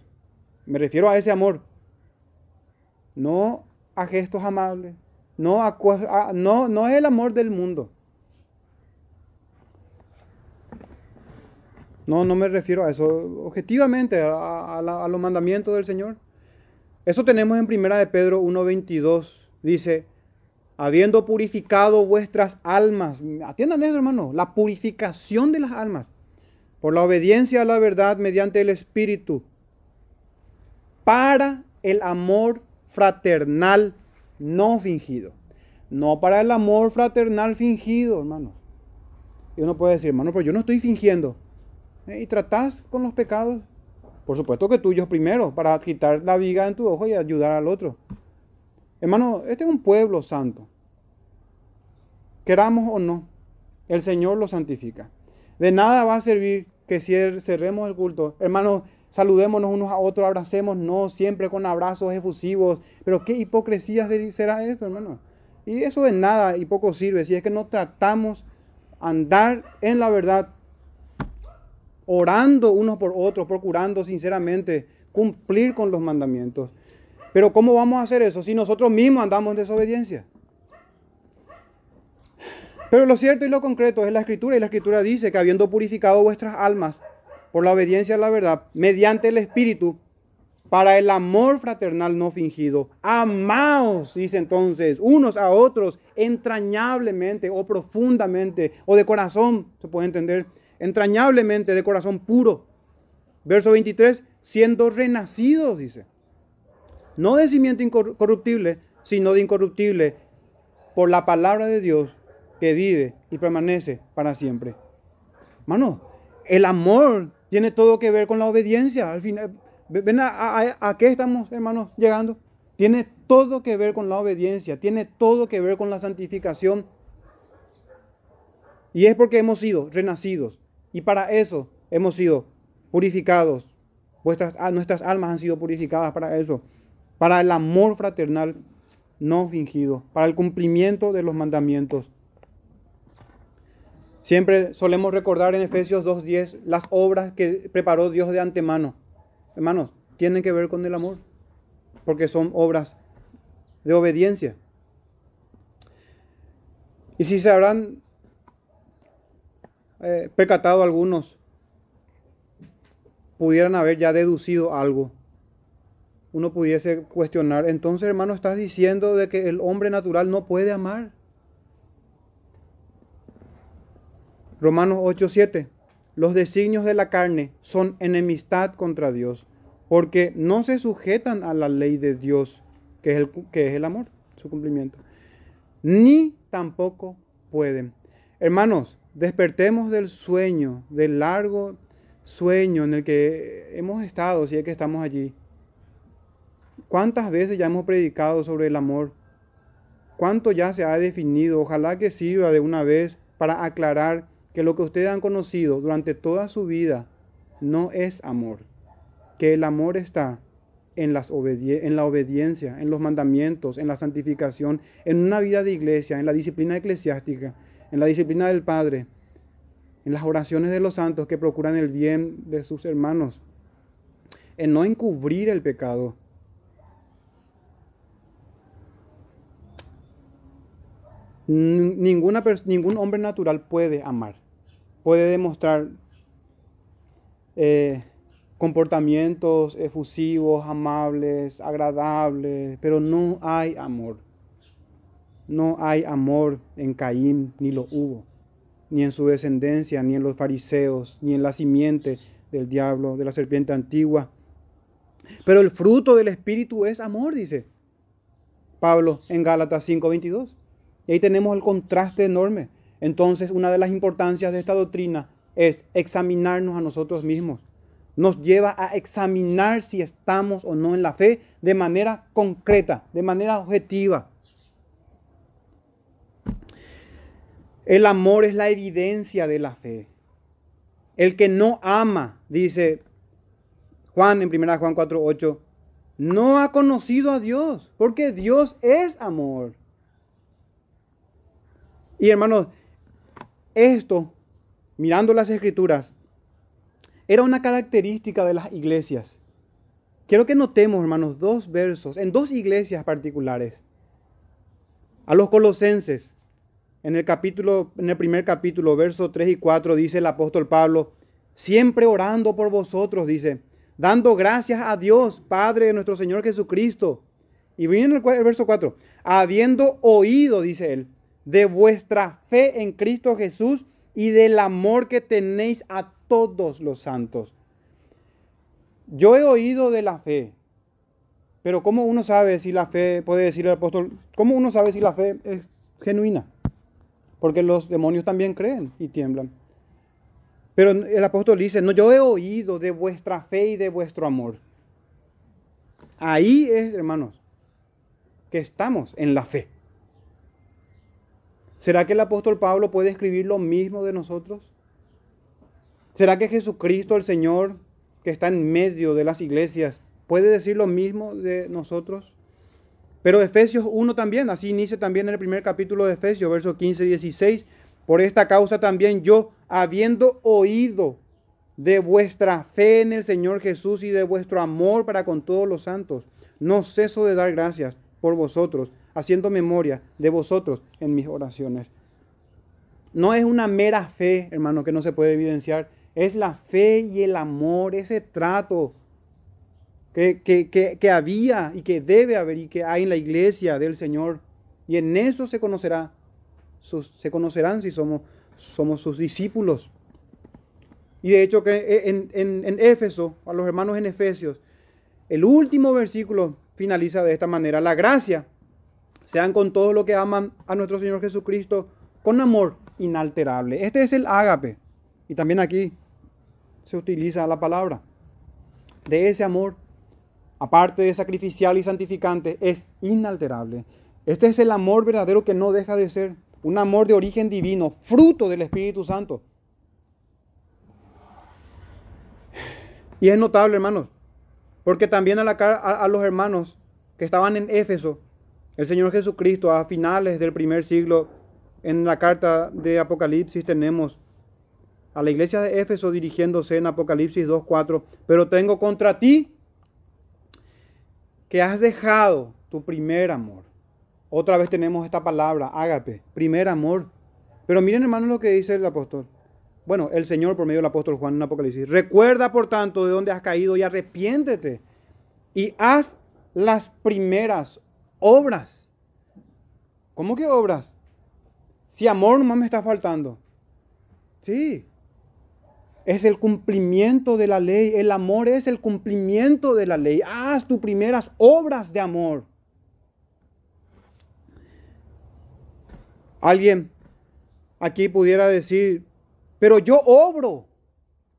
Me refiero a ese amor. No a gestos amables. No, a, no, no es el amor del mundo. No, no me refiero a eso. Objetivamente, a, a los mandamientos del Señor. Eso tenemos en Primera de Pedro 1.22. Dice, habiendo purificado vuestras almas. Atiendan eso, hermano. La purificación de las almas. Por la obediencia a la verdad mediante el Espíritu. Para el amor fraternal no fingido. No para el amor fraternal fingido, hermano. Y uno puede decir, hermano, pero yo no estoy fingiendo. Eh, ¿Y tratás con los pecados? Por supuesto que tuyos primero, para quitar la viga en tu ojo y ayudar al otro. Hermano, este es un pueblo santo. Queramos o no, el Señor lo santifica. De nada va a servir que cerremos el culto. Hermano, saludémonos unos a otros, abracemos, no siempre con abrazos efusivos. Pero qué hipocresía será eso, hermano. Y eso de nada y poco sirve si es que no tratamos andar en la verdad, orando unos por otros, procurando sinceramente cumplir con los mandamientos. Pero ¿cómo vamos a hacer eso si nosotros mismos andamos en desobediencia? Pero lo cierto y lo concreto es la escritura y la escritura dice que habiendo purificado vuestras almas por la obediencia a la verdad, mediante el Espíritu, para el amor fraternal no fingido. Amaos, dice entonces, unos a otros entrañablemente o profundamente o de corazón, se puede entender, entrañablemente de corazón puro. Verso 23, siendo renacidos, dice. No de cimiento incorruptible, sino de incorruptible, por la palabra de Dios, que vive y permanece para siempre. Hermano, el amor tiene todo que ver con la obediencia. Al final, ¿ven a, a qué estamos, hermanos, llegando? Tiene todo que ver con la obediencia, tiene todo que ver con la santificación. Y es porque hemos sido renacidos. Y para eso hemos sido purificados. Vuestras, nuestras almas han sido purificadas para eso. Para el amor fraternal no fingido. Para el cumplimiento de los mandamientos. Siempre solemos recordar en Efesios 2.10 las obras que preparó Dios de antemano. Hermanos, tienen que ver con el amor. Porque son obras de obediencia. Y si se habrán eh, percatado algunos, pudieran haber ya deducido algo. Uno pudiese cuestionar, entonces hermano, estás diciendo de que el hombre natural no puede amar. Romanos 8:7. Los designios de la carne son enemistad contra Dios, porque no se sujetan a la ley de Dios, que es el, que es el amor, su cumplimiento. Ni tampoco pueden. Hermanos, despertemos del sueño, del largo sueño en el que hemos estado, si es que estamos allí. ¿Cuántas veces ya hemos predicado sobre el amor? ¿Cuánto ya se ha definido? Ojalá que sirva de una vez para aclarar que lo que ustedes han conocido durante toda su vida no es amor. Que el amor está en, la obediencia, en los mandamientos, en la santificación, en una vida de iglesia, en la disciplina eclesiástica, en la disciplina del Padre, en las oraciones de los santos que procuran el bien de sus hermanos, en no encubrir el pecado. Ninguna, ningún hombre natural puede amar, puede demostrar eh, comportamientos efusivos, amables, agradables, pero no hay amor. No hay amor en Caín, ni lo hubo, ni en su descendencia, ni en los fariseos, ni en la simiente del diablo, de la serpiente antigua. Pero el fruto del Espíritu es amor, dice Pablo en Gálatas 5:22. Y ahí tenemos el contraste enorme. Entonces, una de las importancias de esta doctrina es examinarnos a nosotros mismos nos lleva a examinar si estamos o no en la fe de manera concreta, de manera objetiva. El amor es la evidencia de la fe. El que no ama, dice Juan en 1 Juan 4:8, no ha conocido a Dios, porque Dios es amor. Y hermanos, esto, mirando las escrituras, era una característica de las iglesias. Quiero que notemos, hermanos, dos versos en dos iglesias particulares. A los colosenses, en el capítulo, en el primer capítulo, versos 3 y 4, dice el apóstol Pablo, siempre orando por vosotros, dice, dando gracias a Dios, Padre de nuestro Señor Jesucristo. Y viene el, el verso 4, habiendo oído, dice él, de vuestra fe en Cristo Jesús y del amor que tenéis a todos los santos. Yo he oído de la fe, pero ¿cómo uno sabe si la fe, puede decir el apóstol, cómo uno sabe si la fe es genuina? Porque los demonios también creen y tiemblan. Pero el apóstol dice, no, yo he oído de vuestra fe y de vuestro amor. Ahí es, hermanos, que estamos en la fe. ¿Será que el apóstol Pablo puede escribir lo mismo de nosotros? ¿Será que Jesucristo, el Señor, que está en medio de las iglesias, puede decir lo mismo de nosotros? Pero Efesios 1 también, así inicia también en el primer capítulo de Efesios, versos 15 y 16. Por esta causa también yo, habiendo oído de vuestra fe en el Señor Jesús y de vuestro amor para con todos los santos, no ceso de dar gracias por vosotros, haciendo memoria de vosotros en mis oraciones. No es una mera fe, hermano, que no se puede evidenciar, es la fe y el amor, ese trato que, que, había y que debe haber y que hay en la iglesia del Señor. Y en eso se conocerá, se conocerán si somos, somos sus discípulos. Y de hecho que en, en, en Éfeso, a los hermanos en Efesios, el último versículo finaliza de esta manera. La gracia sean con todos los que aman a nuestro Señor Jesucristo con amor inalterable. Este es el ágape. Y también aquí se utiliza la palabra. De ese amor, aparte de sacrificial y santificante, es inalterable. Este es el amor verdadero que no deja de ser un amor de origen divino, fruto del Espíritu Santo. Y es notable, hermanos, porque también a, a, los hermanos que estaban en Éfeso, el Señor Jesucristo a finales del primer siglo, en la carta de Apocalipsis tenemos a la iglesia de Éfeso dirigiéndose en Apocalipsis 2.4, pero tengo contra ti que has dejado tu primer amor. Otra vez tenemos esta palabra, ágape, primer amor. Pero miren hermanos lo que dice el apóstol. Bueno, el Señor por medio del apóstol Juan en Apocalipsis. Recuerda por tanto de dónde has caído y arrepiéntete y haz las primeras obras. ¿Cómo que obras? Si amor nomás me está faltando. Sí. Es el cumplimiento de la ley. El amor es el cumplimiento de la ley. Haz tus primeras obras de amor. Alguien aquí pudiera decir, pero yo obro,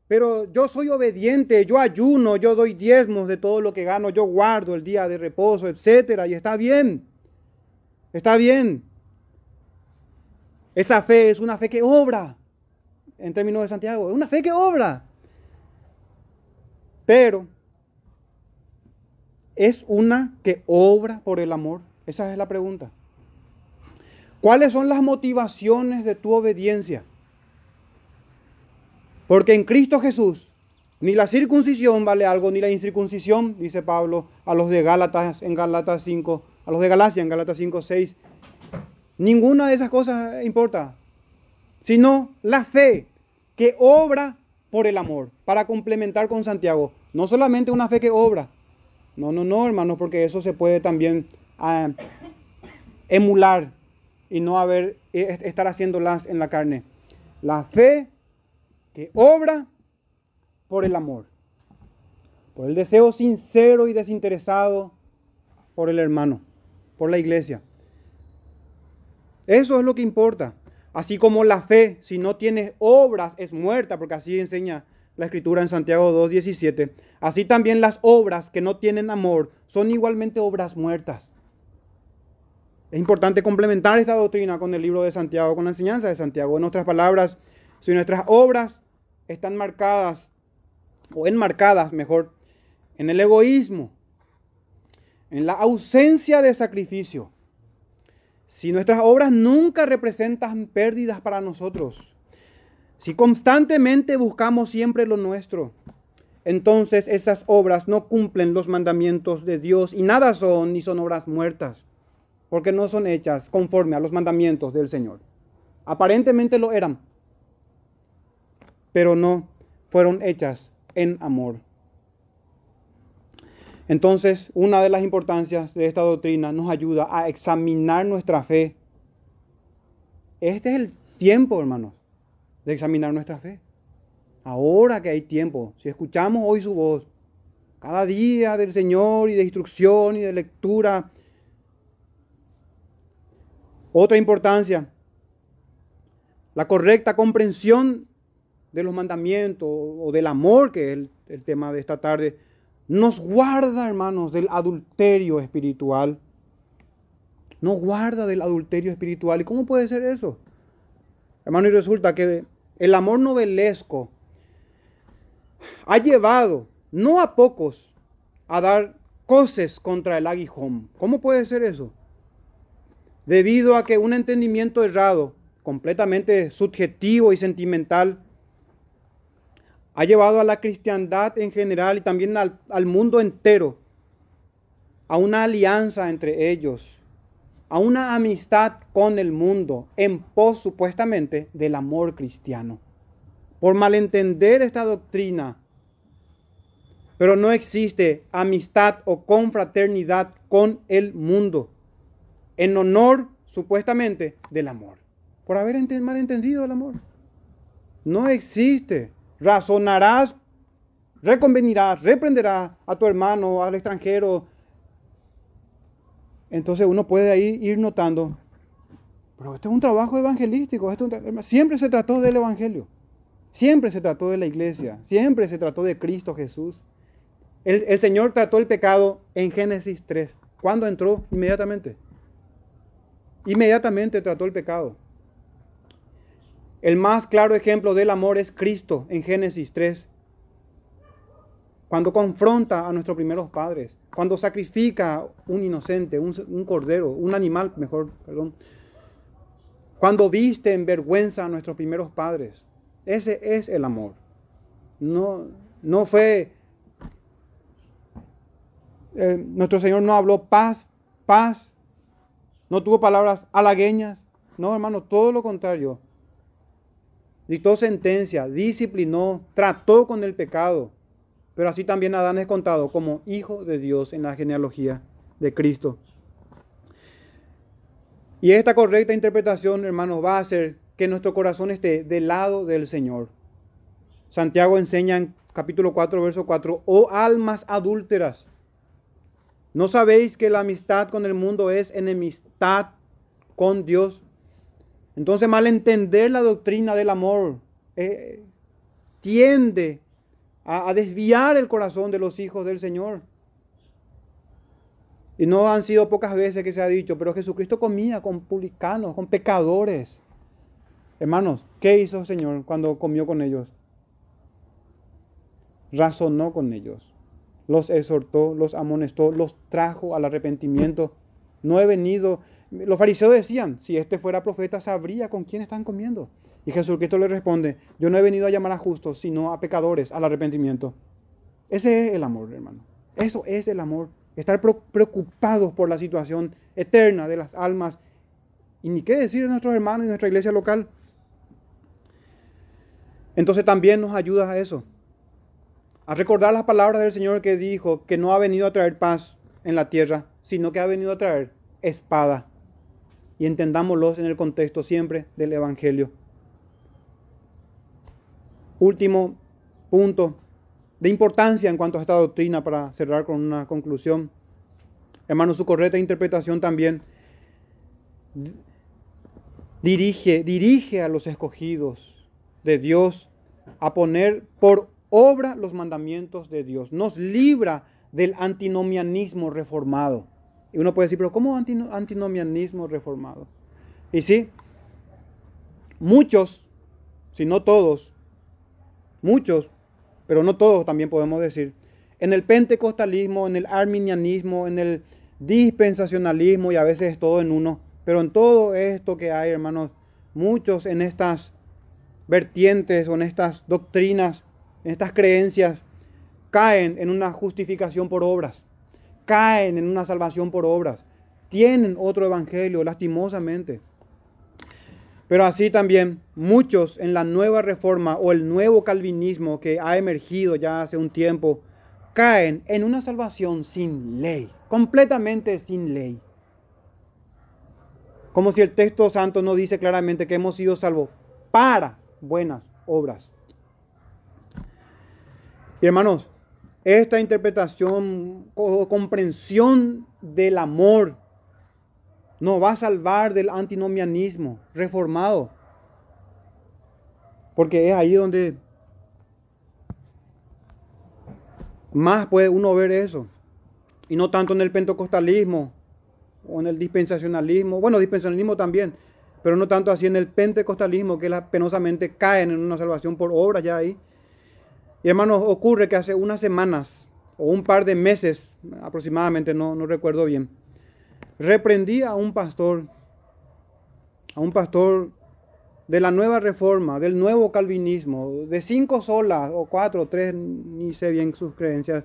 pero yo soy obediente, yo ayuno, yo doy diezmos de todo lo que gano, yo guardo el día de reposo, etcétera, y está bien. Está bien. Esa fe es una fe que obra, en términos de Santiago, es una fe que obra. Pero es una que obra por el amor. Esa es la pregunta. ¿Cuáles son las motivaciones de tu obediencia? Porque en Cristo Jesús ni la circuncisión vale algo, ni la incircuncisión, dice Pablo a los de Gálatas en Gálatas 5, a los de Galacia en Gálatas 5, 6. Ninguna de esas cosas importa, sino la fe que obra por el amor, para complementar con Santiago. No solamente una fe que obra, no, no, no, hermanos, porque eso se puede también ah, emular y no haber, e, estar haciéndolas en la carne. La fe que obra por el amor, por el deseo sincero y desinteresado por el hermano, por la iglesia. Eso es lo que importa. Así como la fe, si no tiene obras, es muerta, porque así enseña la escritura en Santiago 2.17. Así también las obras que no tienen amor son igualmente obras muertas. Es importante complementar esta doctrina con el libro de Santiago, con la enseñanza de Santiago. En otras palabras, si nuestras obras están marcadas, o enmarcadas mejor, en el egoísmo, en la ausencia de sacrificio, si nuestras obras nunca representan pérdidas para nosotros, si constantemente buscamos siempre lo nuestro, entonces esas obras no cumplen los mandamientos de Dios y nada son ni son obras muertas porque no son hechas conforme a los mandamientos del Señor. Aparentemente lo eran, pero no fueron hechas en amor. Entonces, una de las importancias de esta doctrina nos ayuda a examinar nuestra fe. Este es el tiempo, hermanos, de examinar nuestra fe. Ahora que hay tiempo, si escuchamos hoy su voz, cada día del Señor y de instrucción y de lectura, otra importancia, la correcta comprensión de los mandamientos o del amor, que es el, tema de esta tarde, nos guarda, hermanos, del adulterio espiritual. Nos guarda del adulterio espiritual. ¿Y cómo puede ser eso? Hermano, y resulta que el amor novelesco ha llevado, no a pocos, a dar coces contra el aguijón. ¿Cómo puede ser eso? debido a que un entendimiento errado, completamente subjetivo y sentimental, ha llevado a la cristiandad en general y también al, mundo entero a una alianza entre ellos, a una amistad con el mundo en pos supuestamente del amor cristiano. Por malentender esta doctrina, pero no existe amistad o confraternidad con el mundo en honor supuestamente del amor, por haber malentendido el amor. No existe. Razonarás, reconvenirás, reprenderás a tu hermano, al extranjero. Entonces uno puede ahí ir notando Pero este es un trabajo evangelístico, siempre se trató del Evangelio, siempre se trató de la iglesia, siempre se trató de Cristo Jesús. El, el Señor trató el pecado en Génesis 3. ¿Cuándo entró? Inmediatamente. Inmediatamente trató el pecado. El más claro ejemplo del amor es Cristo en Génesis 3. Cuando confronta a nuestros primeros padres, cuando sacrifica un inocente, un, cordero, un animal, mejor, perdón. Cuando viste en vergüenza a nuestros primeros padres. Ese es el amor. No, no fue... Eh, nuestro Señor no habló paz, paz, no tuvo palabras halagueñas. No, hermano, todo lo contrario. Dictó sentencia, disciplinó, trató con el pecado. Pero así también Adán es contado como hijo de Dios en la genealogía de Cristo. Y esta correcta interpretación, hermanos, va a hacer que nuestro corazón esté del lado del Señor. Santiago enseña en capítulo 4, verso 4, oh almas adúlteras, ¿No sabéis que la amistad con el mundo es enemistad con Dios? Entonces malentender la doctrina del amor eh, tiende a, a desviar el corazón de los hijos del Señor. Y no han sido pocas veces que se ha dicho, pero Jesucristo comía con publicanos, con pecadores. Hermanos, ¿qué hizo el Señor cuando comió con ellos? Razonó con ellos los exhortó, los amonestó, los trajo al arrepentimiento. No he venido. Los fariseos decían, si este fuera profeta, sabría con quién están comiendo. Y Jesucristo le responde, yo no he venido a llamar a justos, sino a pecadores al arrepentimiento. Ese es el amor, hermano. Eso es el amor. Estar preocupados por la situación eterna de las almas. Y ni qué decir de nuestros hermanos y nuestra iglesia local. Entonces también nos ayuda a eso a recordar las palabras del Señor que dijo que no ha venido a traer paz en la tierra, sino que ha venido a traer espada. Y entendámoslos en el contexto siempre del Evangelio. Último punto de importancia en cuanto a esta doctrina para cerrar con una conclusión. Hermano, su correcta interpretación también dirige, dirige a los escogidos de Dios a poner por obra los mandamientos de Dios, nos libra del antinomianismo reformado. Y uno puede decir, pero ¿cómo antinomianismo reformado? Y sí, muchos, si no todos, muchos, pero no todos también podemos decir, en el pentecostalismo, en el arminianismo, en el dispensacionalismo y a veces todo en uno, pero en todo esto que hay, hermanos, muchos en estas vertientes o en estas doctrinas estas creencias caen en una justificación por obras, caen en una salvación por obras, tienen otro evangelio, lastimosamente. Pero así también muchos en la nueva reforma o el nuevo calvinismo que ha emergido ya hace un tiempo, caen en una salvación sin ley, completamente sin ley. Como si el texto santo no dice claramente que hemos sido salvos para buenas obras hermanos, esta interpretación o comprensión del amor nos va a salvar del antinomianismo reformado. Porque es ahí donde más puede uno ver eso. Y no tanto en el pentecostalismo o en el dispensacionalismo. Bueno, dispensacionalismo también, pero no tanto así en el pentecostalismo, que penosamente caen en una salvación por obra ya ahí. Y hermanos, ocurre que hace unas semanas o un par de meses aproximadamente, no, recuerdo bien, reprendí a un pastor, a un pastor de la nueva reforma, del nuevo calvinismo, de cinco solas o cuatro o tres, ni sé bien sus creencias,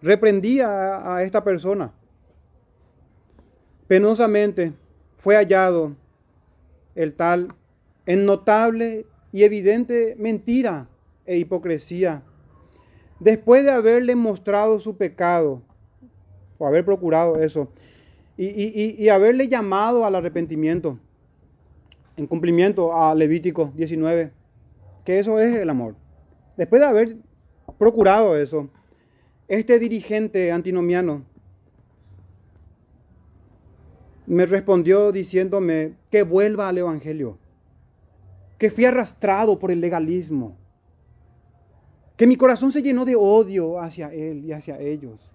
reprendí a, a esta persona. Penosamente fue hallado el tal en notable y evidente mentira e hipocresía. Después de haberle mostrado su pecado, o haber procurado eso, y, haberle llamado al arrepentimiento, en cumplimiento a Levítico 19, que eso es el amor. Después de haber procurado eso, este dirigente antinomiano me respondió diciéndome que vuelva al Evangelio, que fui arrastrado por el legalismo, que mi corazón se llenó de odio hacia él y hacia ellos.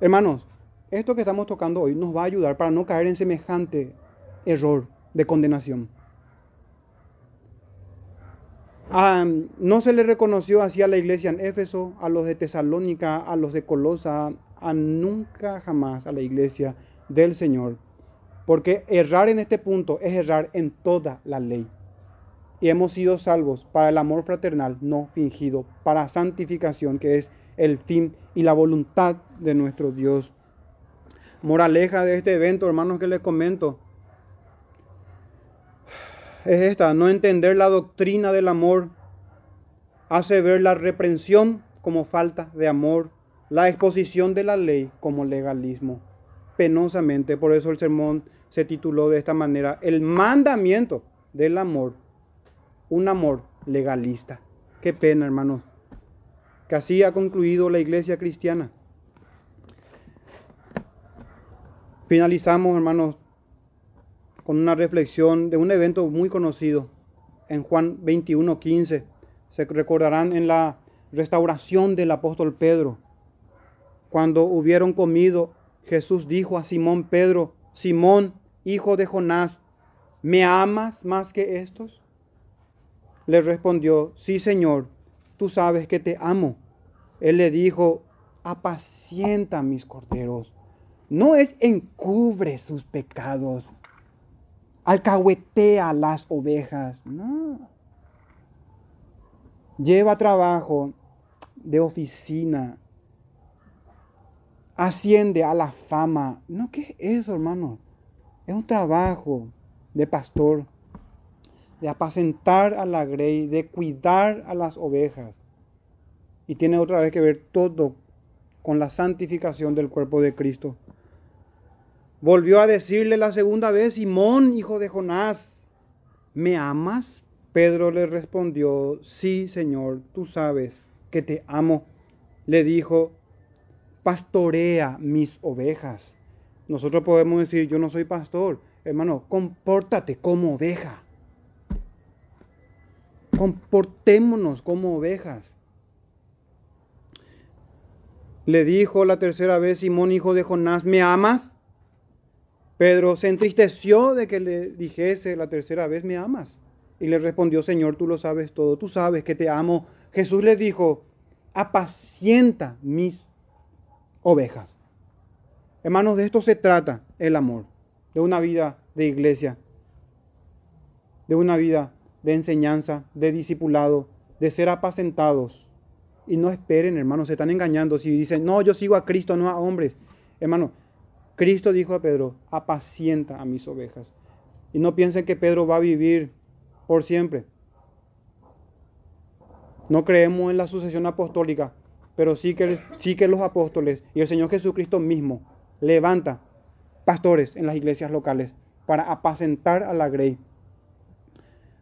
Hermanos, esto que estamos tocando hoy nos va a ayudar para no caer en semejante error de condenación. Ah, no se le reconoció así a la iglesia en Éfeso, a los de Tesalónica, a los de Colosa, a nunca jamás a la iglesia del Señor. Porque errar en este punto es errar en toda la ley. Y hemos sido salvos para el amor fraternal no fingido, para santificación, que es el fin y la voluntad de nuestro Dios. Moraleja de este evento, hermanos, que les comento, es esta, no entender la doctrina del amor hace ver la reprensión como falta de amor, la exposición de la ley como legalismo. Penosamente, por eso el sermón se tituló de esta manera, el mandamiento del amor, un amor legalista. Qué pena, hermanos, que así ha concluido la iglesia cristiana. Finalizamos, hermanos, con una reflexión de un evento muy conocido en Juan 21:15. Se recordarán en la restauración del apóstol Pedro. Cuando hubieron comido, Jesús dijo a Simón Pedro, Simón, hijo de Jonás, ¿me amas más que estos? Le respondió, sí, Señor, tú sabes que te amo. Él le dijo, apacienta mis corderos. No es encubre sus pecados alcahuetea las ovejas. No. Lleva trabajo de oficina. Asciende a la fama. No, ¿qué es eso, hermano? Es un trabajo de pastor, de apacentar a la grey, de cuidar a las ovejas. Y tiene otra vez que ver todo con la santificación del cuerpo de Cristo. Volvió a decirle la segunda vez, Simón, hijo de Jonás, ¿me amas? Pedro le respondió, sí, Señor, tú sabes que te amo. Le dijo, pastorea mis ovejas. Nosotros podemos decir, yo no soy pastor. Hermano, compórtate como oveja. Comportémonos como ovejas. Le dijo la tercera vez, Simón, hijo de Jonás, ¿me amas? Pedro se entristeció de que le dijese la tercera vez, ¿me amas? Y le respondió, Señor, tú lo sabes todo, tú sabes que te amo. Jesús le dijo, apacienta mis ovejas. Hermanos, de esto se trata el amor, de una vida de iglesia, de una vida de enseñanza, de discipulado, de ser apacentados. Y no esperen, hermanos, se están engañando si dicen, no, yo sigo a Cristo, no a hombres. Hermano, Cristo dijo a Pedro, apacienta a mis ovejas. Y no piensen que Pedro va a vivir por siempre. No creemos en la sucesión apostólica, pero sí que, sí que los apóstoles y el Señor Jesucristo mismo levanta pastores en las iglesias locales para apacentar a la grey,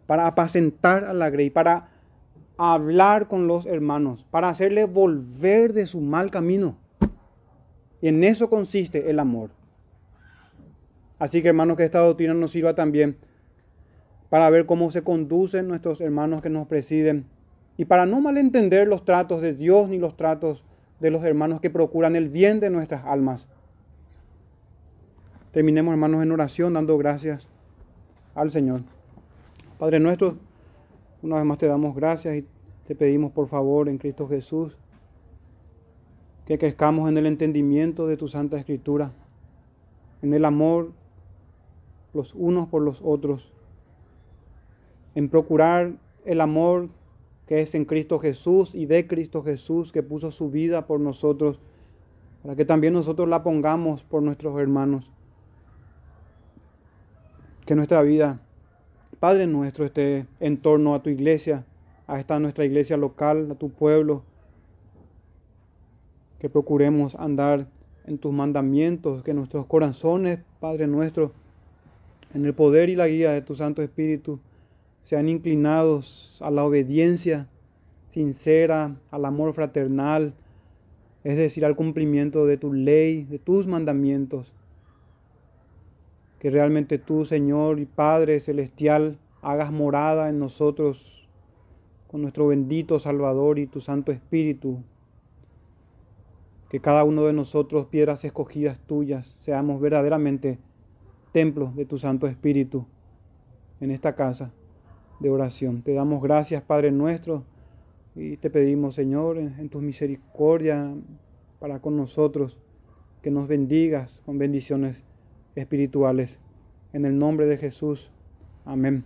para apacentar a la grey, para hablar con los hermanos, para hacerle volver de su mal camino. Y en eso consiste el amor. Así que hermanos, que esta doctrina nos sirva también para ver cómo se conducen nuestros hermanos que nos presiden y para no malentender los tratos de Dios ni los tratos de los hermanos que procuran el bien de nuestras almas. Terminemos hermanos en oración dando gracias al Señor. Padre nuestro, una vez más te damos gracias y te pedimos por favor en Cristo Jesús que crezcamos en el entendimiento de tu Santa Escritura, en el amor los unos por los otros, en procurar el amor que es en Cristo Jesús y de Cristo Jesús que puso su vida por nosotros, para que también nosotros la pongamos por nuestros hermanos. Que nuestra vida, Padre nuestro, esté en torno a tu iglesia, a esta nuestra iglesia local, a tu pueblo, que procuremos andar en tus mandamientos, que nuestros corazones, Padre nuestro, en el poder y la guía de tu Santo Espíritu, sean inclinados a la obediencia sincera, al amor fraternal, es decir, al cumplimiento de tu ley, de tus mandamientos. Que realmente tú, Señor y Padre Celestial, hagas morada en nosotros con nuestro bendito Salvador y tu Santo Espíritu. Que cada uno de nosotros, piedras escogidas tuyas, seamos verdaderamente templos de tu Santo Espíritu en esta casa de oración. Te damos gracias, Padre nuestro, y te pedimos, Señor, en, tu misericordia para con nosotros, que nos bendigas con bendiciones espirituales. En el nombre de Jesús. Amén.